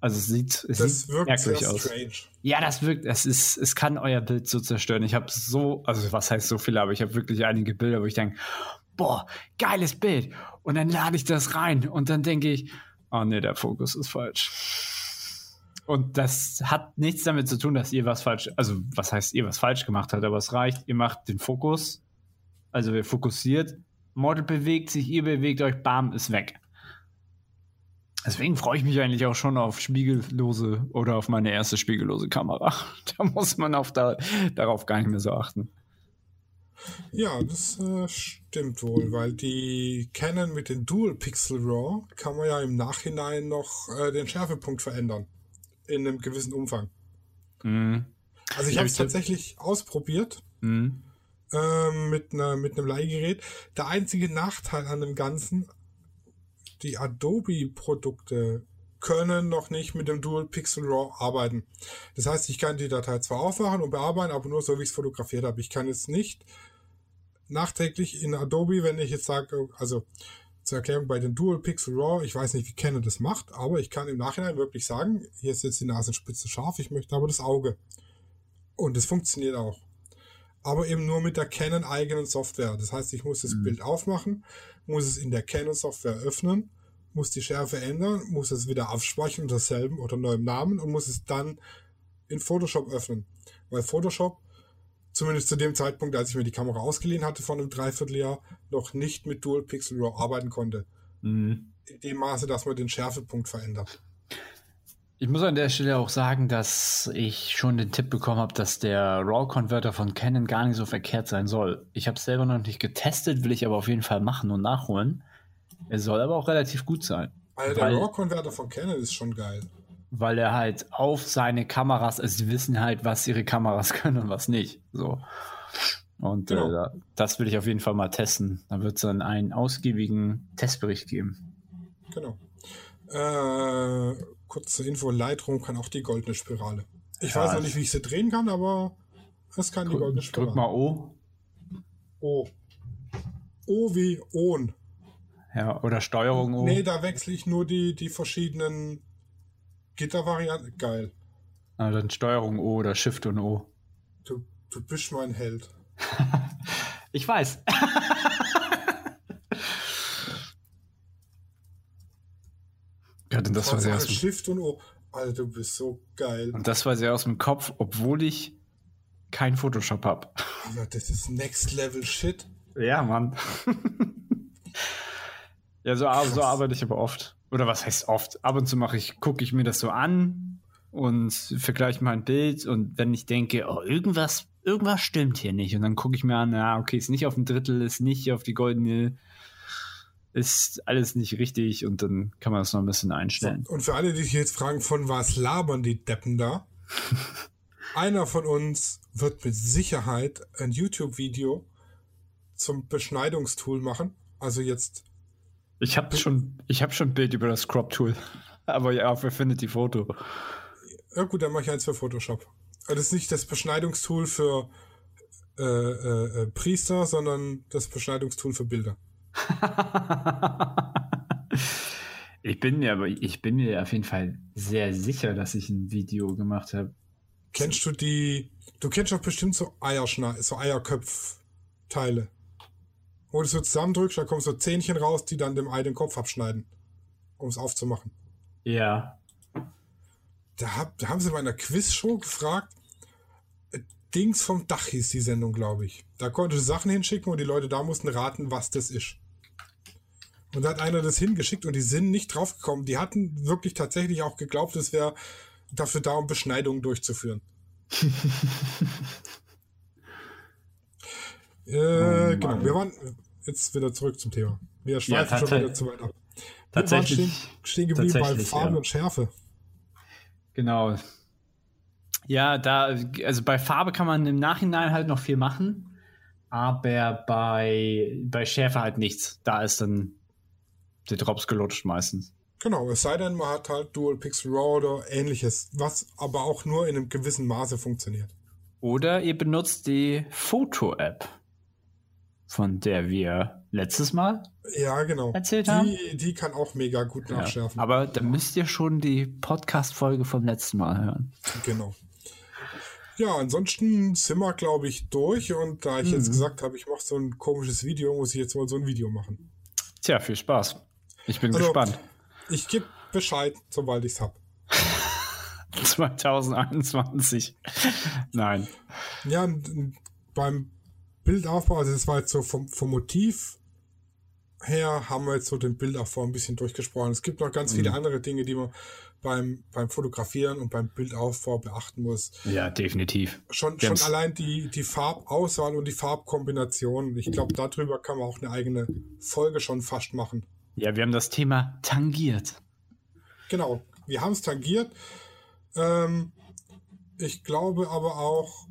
also es sieht, es Das sieht wirkt merkwürdig aus. strange. Ja, das wirkt, es ist, es kann euer Bild so zerstören. Ich habe so, also was heißt so viele, aber ich habe wirklich einige Bilder, wo ich denke, boah, geiles Bild. Und dann lade ich das rein und dann denke ich, oh nee, der Fokus ist falsch. Und das hat nichts damit zu tun, dass ihr was falsch, also was heißt ihr was falsch gemacht habt, aber es reicht, ihr macht den Fokus, also ihr fokussiert, Model bewegt sich, ihr bewegt euch, bam, ist weg. Deswegen freue ich mich eigentlich auch schon auf spiegellose oder auf meine erste spiegellose Kamera. Da muss man auf da, darauf gar nicht mehr so achten. Ja, das äh, stimmt wohl, weil die Canon mit den Dual Pixel RAW kann man ja im Nachhinein noch äh, den Schärfepunkt verändern. In einem gewissen Umfang. Mhm. Also ich habe es tatsächlich ausprobiert Mhm. ähm, mit, einer, mit einem Leihgerät. Der einzige Nachteil an dem Ganzen, die Adobe-Produkte können noch nicht mit dem Dual Pixel RAW arbeiten. Das heißt, ich kann die Datei zwar aufmachen und bearbeiten, aber nur so, wie ich es fotografiert habe. Ich kann jetzt nicht nachträglich in Adobe, wenn ich jetzt sage, also zur Erklärung bei den Dual Pixel RAW, ich weiß nicht, wie Canon das macht, aber ich kann im Nachhinein wirklich sagen, hier ist jetzt die Nasenspitze scharf, ich möchte aber das Auge. Und es funktioniert auch. Aber eben nur mit der Canon eigenen Software. Das heißt, ich muss das Mhm. Bild aufmachen, muss es in der Canon Software öffnen, muss die Schärfe ändern, muss es wieder abspeichern unter selben oder neuem Namen und muss es dann in Photoshop öffnen. Weil Photoshop, zumindest zu dem Zeitpunkt, als ich mir die Kamera ausgeliehen hatte vor einem Dreivierteljahr, noch nicht mit Dual Pixel RAW arbeiten konnte. Mhm. In dem Maße, dass man den Schärfepunkt verändert. Ich muss an der Stelle auch sagen, dass ich schon den Tipp bekommen habe, dass der RAW-Converter von Canon gar nicht so verkehrt sein soll. Ich habe es selber noch nicht getestet, will ich aber auf jeden Fall machen und nachholen. Er soll aber auch relativ gut sein, Also der Weil- RAW-Konverter von Canon ist schon geil. weil er halt auf seine Kameras, also sie wissen halt, was ihre Kameras können und was nicht. So. Und Genau. äh, da- das will ich auf jeden Fall mal testen. Da wird es dann einen ausgiebigen Testbericht geben. Genau. Äh, kurze Info, Lightroom kann auch die goldene Spirale. Ich Ja, weiß noch ich- nicht, wie ich sie drehen kann, aber es kann die goldene Spirale. drück mal O. O. O wie Ohn. Ja, oder Steuerung O. Nee, da wechsle ich nur die, die verschiedenen Gittervarianten. Geil. Ah, dann Steuerung O oder Shift und O. Du, du bist mein Held. Ich weiß. Und das war sehr aus dem, Shift und O. Alter, du bist so geil. und das war sehr aus dem Kopf, obwohl ich kein Photoshop habe. Alter, das ist Next Level Shit. Ja, Mann. ja, so, so arbeite ich aber oft. Oder was heißt oft? Ab und zu mache ich, gucke ich mir das so an und vergleiche mein Bild und wenn ich denke, oh, irgendwas, irgendwas stimmt hier nicht. Und dann gucke ich mir an, ja, okay, ist nicht auf dem Drittel, ist nicht auf die goldene, ist alles nicht richtig und dann kann man das noch ein bisschen einstellen. und für alle, die sich jetzt fragen, von was labern die Deppen da? Einer von uns wird mit Sicherheit ein YouTube-Video zum Beschneidungstool machen. Also jetzt, Ich habe schon, ich habe schon ein Bild über das Crop Tool, aber ja, auf Affinity Photo. ja gut, dann mache ich eins für Photoshop. Aber Das ist nicht das Beschneidungstool für äh, äh, äh, Priester, sondern das Beschneidungstool für Bilder. ich bin mir aber, ich bin mir auf jeden Fall sehr sicher, dass ich ein Video gemacht habe. Kennst du die, du kennst doch bestimmt so Eierschneid, so Eierköpfteile. Wo du so zusammendrückst, da kommen so Zähnchen raus, die dann dem Ei den Kopf abschneiden, um es aufzumachen. Ja. Da, hab, da haben sie bei einer Quizshow gefragt, äh, Dings vom Dach hieß die Sendung, glaube ich. Da konntest du Sachen hinschicken und die Leute da mussten raten, was das ist. Und da hat einer das hingeschickt und die sind nicht draufgekommen. Die hatten wirklich tatsächlich auch geglaubt, es wäre dafür da, um Beschneidungen durchzuführen. äh, Oh genau, wir waren jetzt wieder zurück zum Thema. Wir schweifen schon tats- wieder zu weit ab. Wir Tatsächlich. waren stehen, stehen geblieben bei Farbe ja. und Schärfe. Genau. Ja, da, also bei Farbe kann man im Nachhinein halt noch viel machen, aber bei, bei Schärfe halt nichts. Da ist dann die Drops gelutscht meistens. Genau, es sei denn, man hat halt Dual Pixel RAW oder ähnliches, was aber auch nur in einem gewissen Maße funktioniert. Oder ihr benutzt die Foto-App, von der wir letztes Mal Ja, genau. Erzählt die, haben? die kann auch mega gut Ja, nachschärfen. aber da müsst ihr schon die Podcast-Folge vom letzten Mal hören. Genau. Ja, ansonsten sind wir, glaube ich, durch. Und da ich jetzt Mhm. gesagt habe, ich mache so ein komisches Video, muss ich jetzt mal so ein Video machen. Tja, viel Spaß. Ich bin Also- gespannt. Ich gebe Bescheid, sobald ich es habe. 2021. Nein. Ja, beim Bildaufbau, also das war jetzt so vom, vom Motiv her, haben wir jetzt so den Bildaufbau ein bisschen durchgesprochen. Es gibt noch ganz Mhm. viele andere Dinge, die man beim, beim Fotografieren und beim Bildaufbau beachten muss. Ja, definitiv. Schon, schon allein die, die Farbauswahl und die Farbkombination. Ich glaube, darüber kann man auch eine eigene Folge schon fast machen. Ja, wir haben das Thema tangiert. Genau, wir haben es tangiert. Ähm, ich glaube aber auch,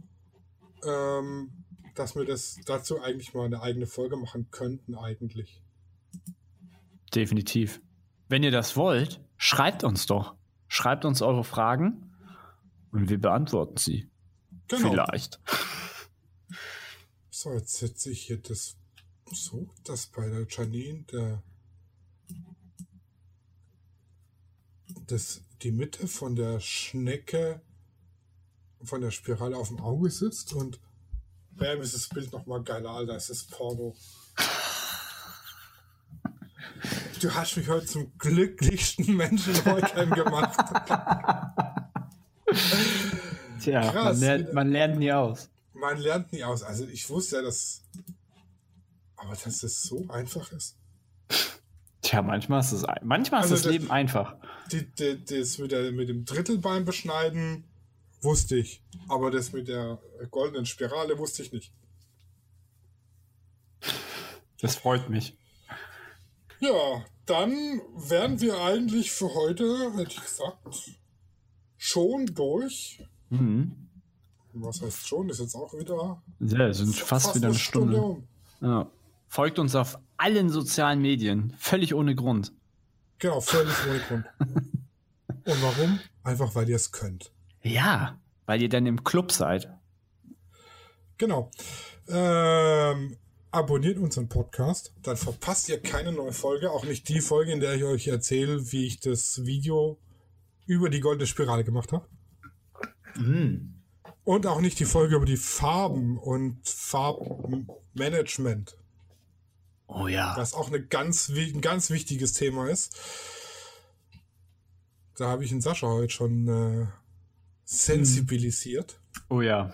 ähm, dass wir das dazu eigentlich mal eine eigene Folge machen könnten, eigentlich. Definitiv. Wenn ihr das wollt, schreibt uns doch. Schreibt uns eure Fragen und wir beantworten sie. Genau. Vielleicht. So, jetzt setze ich hier das so, dass bei der Janine der das, die Mitte von der Schnecke von der Spirale auf dem Auge sitzt und bam, ist das Bild nochmal geiler, Alter, es ist Porno. Du hast mich heute zum glücklichsten Menschen heute gemacht. Tja, Krass. man, lernt, man lernt nie aus. Man lernt nie aus. Also ich wusste ja, dass. Aber dass es so einfach ist. Tja, manchmal ist, es, manchmal ist Also das das- Leben einfach. Die, die, das mit, der, mit dem Drittelbein beschneiden wusste ich. Aber das mit der goldenen Spirale wusste ich nicht. Das freut mich. Ja, dann wären wir eigentlich für heute, hätte ich gesagt, schon durch. Mhm. Was heißt schon? Ist jetzt auch wieder Ja, sind fast, wieder eine Stunde. um. Ja. Folgt uns auf allen sozialen Medien. Völlig ohne Grund. Genau, völlig ohne Grund. Und warum? Einfach, weil ihr es könnt. Ja, weil ihr dann im Club seid. Genau. Ähm, abonniert unseren Podcast, dann verpasst ihr keine neue Folge, auch nicht die Folge, in der ich euch erzähle, wie ich das Video über die goldene Spirale gemacht habe. Und auch nicht die Folge über die Farben und Farbmanagement, Oh ja. was auch eine ganz, ein ganz wichtiges Thema ist. Da habe ich den Sascha heute schon äh, sensibilisiert. Oh ja.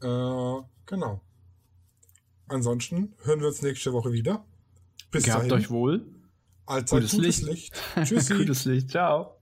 Äh, genau. Ansonsten hören wir uns nächste Woche wieder. Bis Gehabt dahin. euch wohl. Allzeit Gutes gutes, Licht. Licht. Tschüssi. Gutes Licht. Ciao.